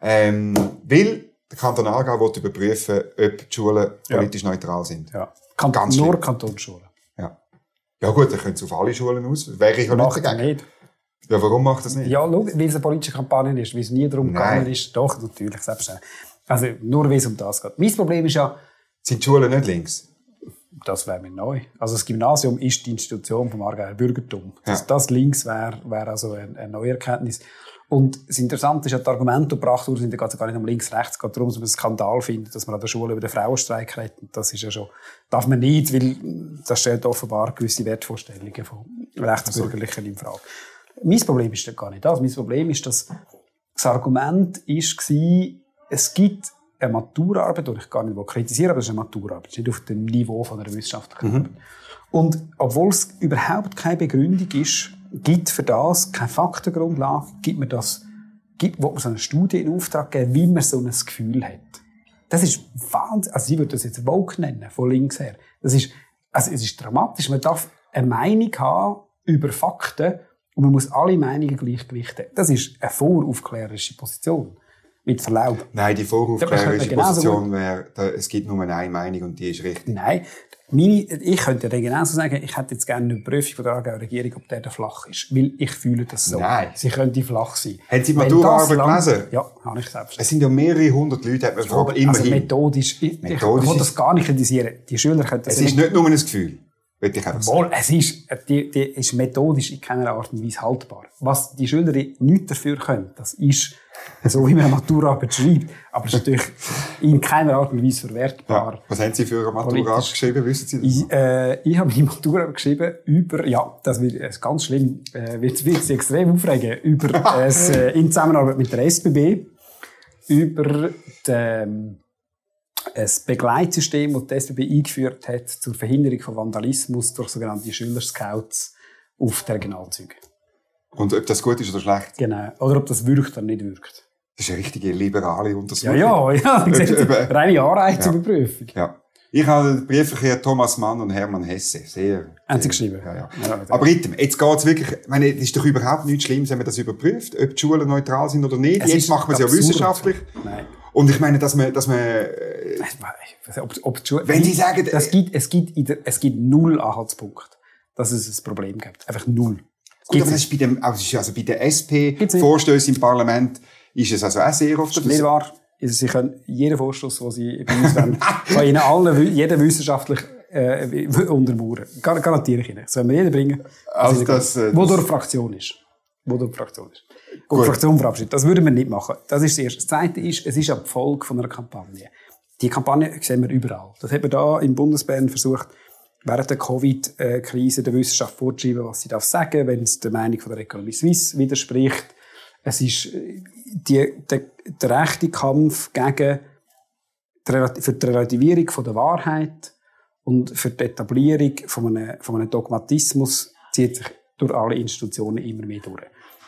Ähm, weil der Kanton Aargau will überprüfen, ob die Schulen politisch ja. neutral sind. Ja. Kan Ganz nur Kantonsschulen. Ja. Ja gut, dann können Sie auf alle Schulen aus. Wäre ich ja nicht dagegen. Nicht. Ja, warum macht das nicht? Ja, weil es eine politische Kampagne ist, weil es nie darum gegangen ist. Doch, natürlich, selbstverständlich. Also, nur weil es um das geht. Mein Problem ist ja, sind die Schulen nicht links? Das wäre mir neu. Also das Gymnasium ist die Institution vom Aargauer Bürgertum. Dass ja. das links wäre, wäre also eine, eine neue Erkenntnis. Und das Interessante ist ja, die Argumente, die gebracht wurden, sind gar nicht um links-rechts. Es geht darum, dass man einen Skandal findet, dass man an der Schule über den Frauenstreik redet. Das ist ja schon, darf man nicht, weil das stellt offenbar gewisse Wertvorstellungen von Rechtsbürgerlichen in Frage. Mein Problem ist gar nicht das. Mein Problem ist, dass das Argument war, es gibt eine Maturarbeit, die ich gar nicht kritisieren aber es ist eine Maturarbeit, ist nicht auf dem Niveau von einer wissenschaftlichen mhm. Arbeit. Und obwohl es überhaupt keine Begründung ist, gibt für das keine Faktengrundlage, gibt man das, gibt, wo man so eine Studie in Auftrag geben, wie man so ein Gefühl hat. Das ist Wahnsinn. Also, ich würde das jetzt Vogue nennen, von links her. Das ist, also, es ist dramatisch. Man darf eine Meinung haben über Fakten und man muss alle Meinungen gleichgewichten. Das ist eine voraufklärerische Position. Mit Verlaub. Nein, die voraufklärerische Position wäre, es gibt nur eine Meinung und die ist richtig. Nein. Meine, ich könnte ja genauso sagen, ich hätte jetzt gerne eine Prüfung von der Aargauer Regierung, ob der da flach ist. Weil ich fühle das so. Nein. Sie könnte flach sein. Haben Sie die Maturarbeit gelesen? Ja, habe ich selbst. Es sind ja mehrere hundert Leute, hat man gefragt, also immerhin. Also methodisch, ich, methodisch ich, will das gar nicht kritisieren. Die Schüler können das Es ist nicht nur ein Gefühl. Will ich einfach Wohl, es ist, die, die ist methodisch in keiner Art und Weise haltbar. Was die Schüler nicht dafür können, das ist, so wie man [laughs] eine Maturarbeit schreibt. Aber es ist natürlich in keiner Art und Weise verwertbar. Ja. Was haben Sie für eine Maturarbeit geschrieben? Wissen Sie das? Ich, äh, ich habe meine Maturarbeit geschrieben über, ja, das wird äh, ganz schlimm, äh, wird, wird Sie extrem aufregen, über, [laughs] es, äh, in Zusammenarbeit mit der SBB, über den, ein Begleitsystem, das die SBB eingeführt hat zur Verhinderung von Vandalismus durch sogenannte Schülerscouts auf der Regionalzüge. Und ob das gut ist oder schlecht? Genau. Oder ob das wirkt oder nicht wirkt. Das ist eine richtige liberale Untersuchung. Ja, ja, [laughs] ja. Reine Anreizüberprüfung. Ja. ja. Ich habe den Briefverkehr Thomas Mann und Hermann Hesse. Sehr. Haben Sie geschrieben? Ja, ja. ja Aber Ritem, jetzt geht's wirklich, ich meine, es ist doch überhaupt nichts Schlimmes, wenn man das überprüft, ob die Schulen neutral sind oder nicht. Es jetzt macht man es ja wissenschaftlich. Nein. Und ich meine, dass man, dass man, äh, ob, ob wenn Sie sagen, das gibt, es gibt, es gibt null Anhaltspunkte, dass es ein Problem gibt. Einfach null. Gut, aber das ist bei dem, also, also bei den SP-Vorstößen im Parlament, ist es also auch sehr oft. Nicht wahr. Also Sie können jeden Vorstoß, den Sie bei uns wollen, [laughs] von Ihnen allen, jeden wissenschaftlich äh, untermauern. Gar, garantiere ich Ihnen. Das werden wir jeden bringen. Also das, äh, wo durch Fraktion ist. Wo durch Fraktion ist. Gut, Gut. Fraktion verabschiedet. Das würden wir nicht machen. Das ist das Erste. Das Zweite ist, es ist eine Folge von einer Kampagne. Die Kampagne sehen wir überall. Das hat man da im Bundesbern versucht, während der Covid-Krise der Wissenschaft vorzuschreiben, was sie darf sagen, wenn es der Meinung von der Economie Suisse widerspricht. Es ist äh, die, der, der rechte Kampf gegen die, für die Relativierung von der Wahrheit und für die Etablierung von einem, von einem Dogmatismus zieht sich durch alle Institutionen immer mehr durch.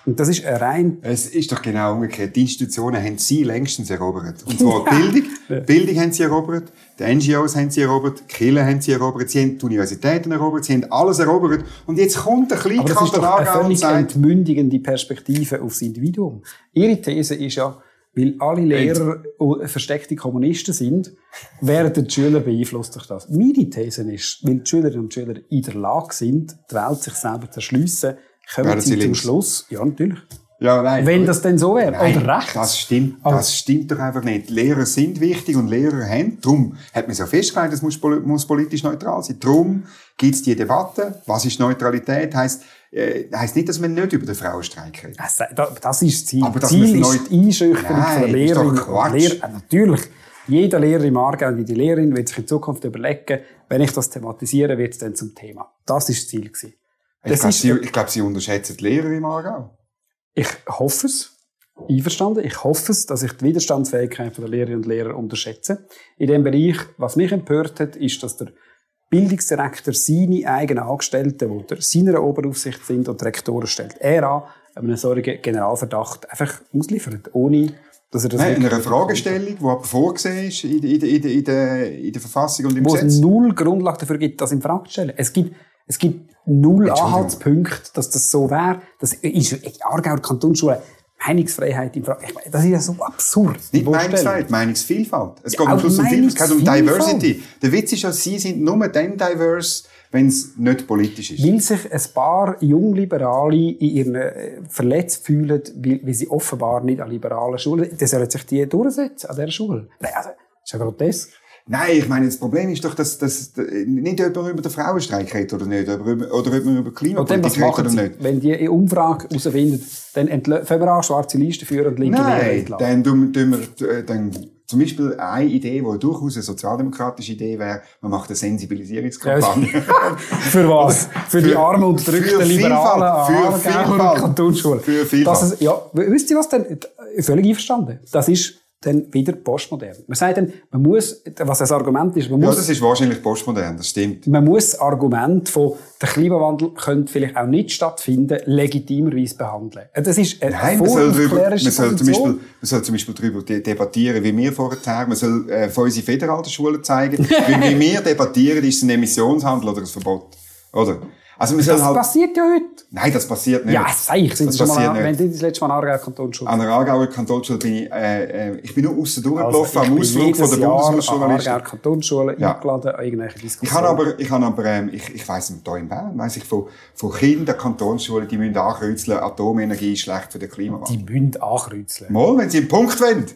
Und das ist ein rein... Es ist doch genau umgekehrt. Die Institutionen haben sie längstens erobert. Und zwar [laughs] Bildung. Bildung haben sie erobert. Die NGOs haben sie erobert. Die Kirchen haben sie erobert. Sie haben die Universitäten erobert. Sie haben alles erobert. Und jetzt kommt ein kleiner Kanton Aber das ist doch eine völlig entmündigende Perspektive aufs Individuum. Ihre These ist ja, weil alle Lehrer versteckte Kommunisten sind, werden die Schüler beeinflusst durch das. Meine These ist, weil die Schülerinnen und Schüler in der Lage sind, die Welt sich selber zu erschliessen, kommen Sie, Sie zum Schluss. Ja, natürlich. Ja, nein. Wenn das denn so wäre. Oder recht. Das stimmt, das stimmt doch einfach nicht. Lehrer sind wichtig und Lehrer haben. Darum hat man es ja festgelegt, es muss, muss politisch neutral sein. Darum gibt es die Debatte. Was ist Neutralität? Heißt, äh, heisst nicht, dass man nicht über den Frauenstreik redet. Das, das ist das Ziel. Aber Ziel ist die Einschüchterung von der Lehrerin. Lehrer, äh, natürlich. Jeder Lehrer im Aargau und die Lehrerin wird sich in Zukunft überlegen, wenn ich das thematisiere, wird es dann zum Thema. Das ist das Ziel gewesen. Ich glaube, Sie, ich glaub, Sie unterschätzen die Lehrer im Aargau. Ich hoffe es. einverstanden. Ich hoffe es, dass ich die Widerstandsfähigkeit der Lehrerinnen und Lehrer unterschätze. In dem Bereich, was mich empört hat, ist, dass der Bildungsdirektor seine eigenen Angestellten, die unter seiner Oberaufsicht sind und die Rektoren stellt er an, einen solchen Generalverdacht einfach ausliefern, ohne dass er das Nein, in einer Fragestellung, die aber vorgesehen ist in, in, in, in, der, in der Verfassung und im wo Gesetz. es null Grundlage dafür gibt, das in Frage zu stellen. Es gibt, es gibt null. Anhaltspunkte, dass das so wäre. Das ist in Aargauer Kantonsschule Meinungsfreiheit in Frage. Ich meine, das ist ja so absurd. die Nicht. Meinungsfreiheit, Meinungsvielfalt. Es Ja, geht am auch Schluss um Vielfalt, es geht um. Diversity. Der Witz ist ja, sie sind nur dann diverse, wenn es nicht politisch ist. Weil sich ein paar Jungliberale in ihren äh, verletzt fühlen, weil, weil sie offenbar nicht an liberalen Schulen, dann sollen sich die durchsetzen an dieser Schule. Nein, also, das ist ja grotesk. Nein, ich meine, das Problem ist doch, dass, dass nicht jemand über den Frauenstreik redet oder nicht, oder, über, oder ob man über Und Klimapolitik redet oder sie? nicht. Wenn die eine Umfrage herausfinden, dann fangen wir an, schwarze Listen führen und linke Nein, dann tun, wir, äh, dann, zum Beispiel eine Idee, die durchaus eine sozialdemokratische Idee wäre, man macht eine Sensibilisierungskampagne. [laughs] Für was? [laughs] Für, die Für- armen, unterdrückten für Liberalen Vielfalt, für Vielfalt. Kantonsschulen. Für Vielfalt. Das ist, ja, wisst ihr was denn? Völlig einverstanden. Das ist dann wieder postmodern. Man sagt dann, man muss, was das Argument ist, man ja, muss das ist wahrscheinlich postmodern, das stimmt. man muss das Argument von der Klimawandel könnte vielleicht auch nicht stattfinden, legitimerweise behandeln. Das ist eine Nein, man soll, drüber, man, soll zum. Beispiel, man soll zum Beispiel darüber de debattieren, wie wir vorher, man soll äh, von unseren föderalen Schulen zeigen, wie, wie [laughs] wir debattieren, ist es ein Emissionshandel oder ein Verbot. Oder? Also soll Das halt, passiert ja heute. nein, das passiert nicht. Ja, sag ich. Sind das schon passiert mal, wenn nicht. Sie das letzte Mal an Aargau Kantonsschule An der Aargauer Kantonsschule bin ich, äh, äh, ich bin nur aussen durchgelaufen, Also, am ich Ausflug von der Bundeshausjournalisten. Aargauer Kantonsschule Ja. eingeladen an irgendwelche Ich Diskussionen. habe aber, ich habe aber, ähm, ich, ich weiss, hier in Bern, weiss ich von, von Kindern der Kantonsschulen, die müssen ankreuzeln, Atomenergie ist schlecht für den Klimawandel. die müssen ankreuzeln. Mal, wenn sie einen Punkt wollen.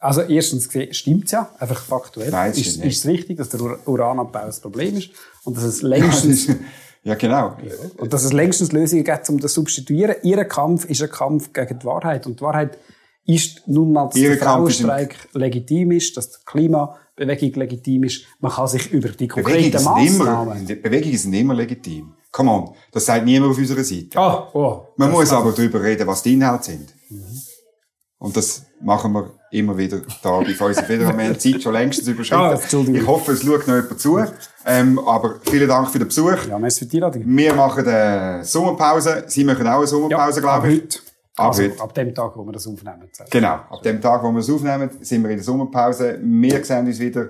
Also erstens stimmt es ja, einfach faktuell. Nein, ist, nicht. ist es richtig, dass der Ur- Uranabbau ein Problem ist und dass es Ja, längstens ist- ja genau. Und dass es längstens Lösungen gibt, um das zu substituieren. Ihr Kampf ist ein Kampf gegen die Wahrheit. Und die Wahrheit ist nun mal, dass Ihr der ist Frauenstreik legitim ist, dass die Klimabewegung legitim ist. Man kann sich über die konkreten immer, Massnahmen... Bewegungen sind immer legitim. Come on. Das sagt niemand auf unserer Seite. Ah, oh, Man muss aber darüber reden, was die Inhalte sind. Und das machen wir immer wieder da bei uns wieder. Wir haben die Zeit schon längstens Ah, überschritten. Entschuldigung. ich hoffe, es schaut noch jemand zu. Ähm, aber vielen Dank für den Besuch. Ja, merci für die Einladung. Wir machen eine Sommerpause. Sie machen auch eine Sommerpause, ab glaube ich. heute. Ab also, heute. ab dem Tag, wo wir das aufnehmen. Genau. Ab dem Tag, wo wir es aufnehmen, sind wir in der Sommerpause. Wir sehen uns wieder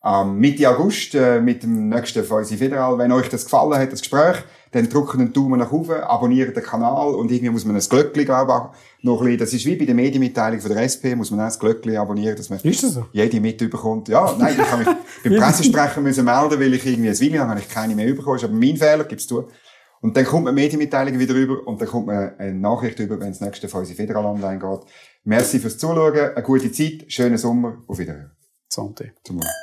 am Mitte August äh, mit dem nächsten Fäusi Federal. Wenn euch das gefallen hat, das Gespräch, dann drückt einen Daumen nach oben, abonniert den Kanal und irgendwie muss man ein Glöckchen, glaube ich, auch noch ein bisschen, das ist wie bei der Medienmitteilung von der SP, muss man auch ein Glöckchen abonnieren, dass man Ist das so? jede mitbekommt. Ja, nein, ich habe mich [laughs] beim Pressesprecher müssen melden, weil ich irgendwie ein Video habe, habe ich keine mehr bekommen. Ist aber mein Fehler, gib's zu. Und dann kommt man Medienmitteilungen wieder rüber und dann kommt man eine Nachricht über, wenn das nächste von unsere Federal online geht. Merci fürs Zuschauen, eine gute Zeit, schönen Sommer, auf Wiederhören. Santé. Zum Wohl.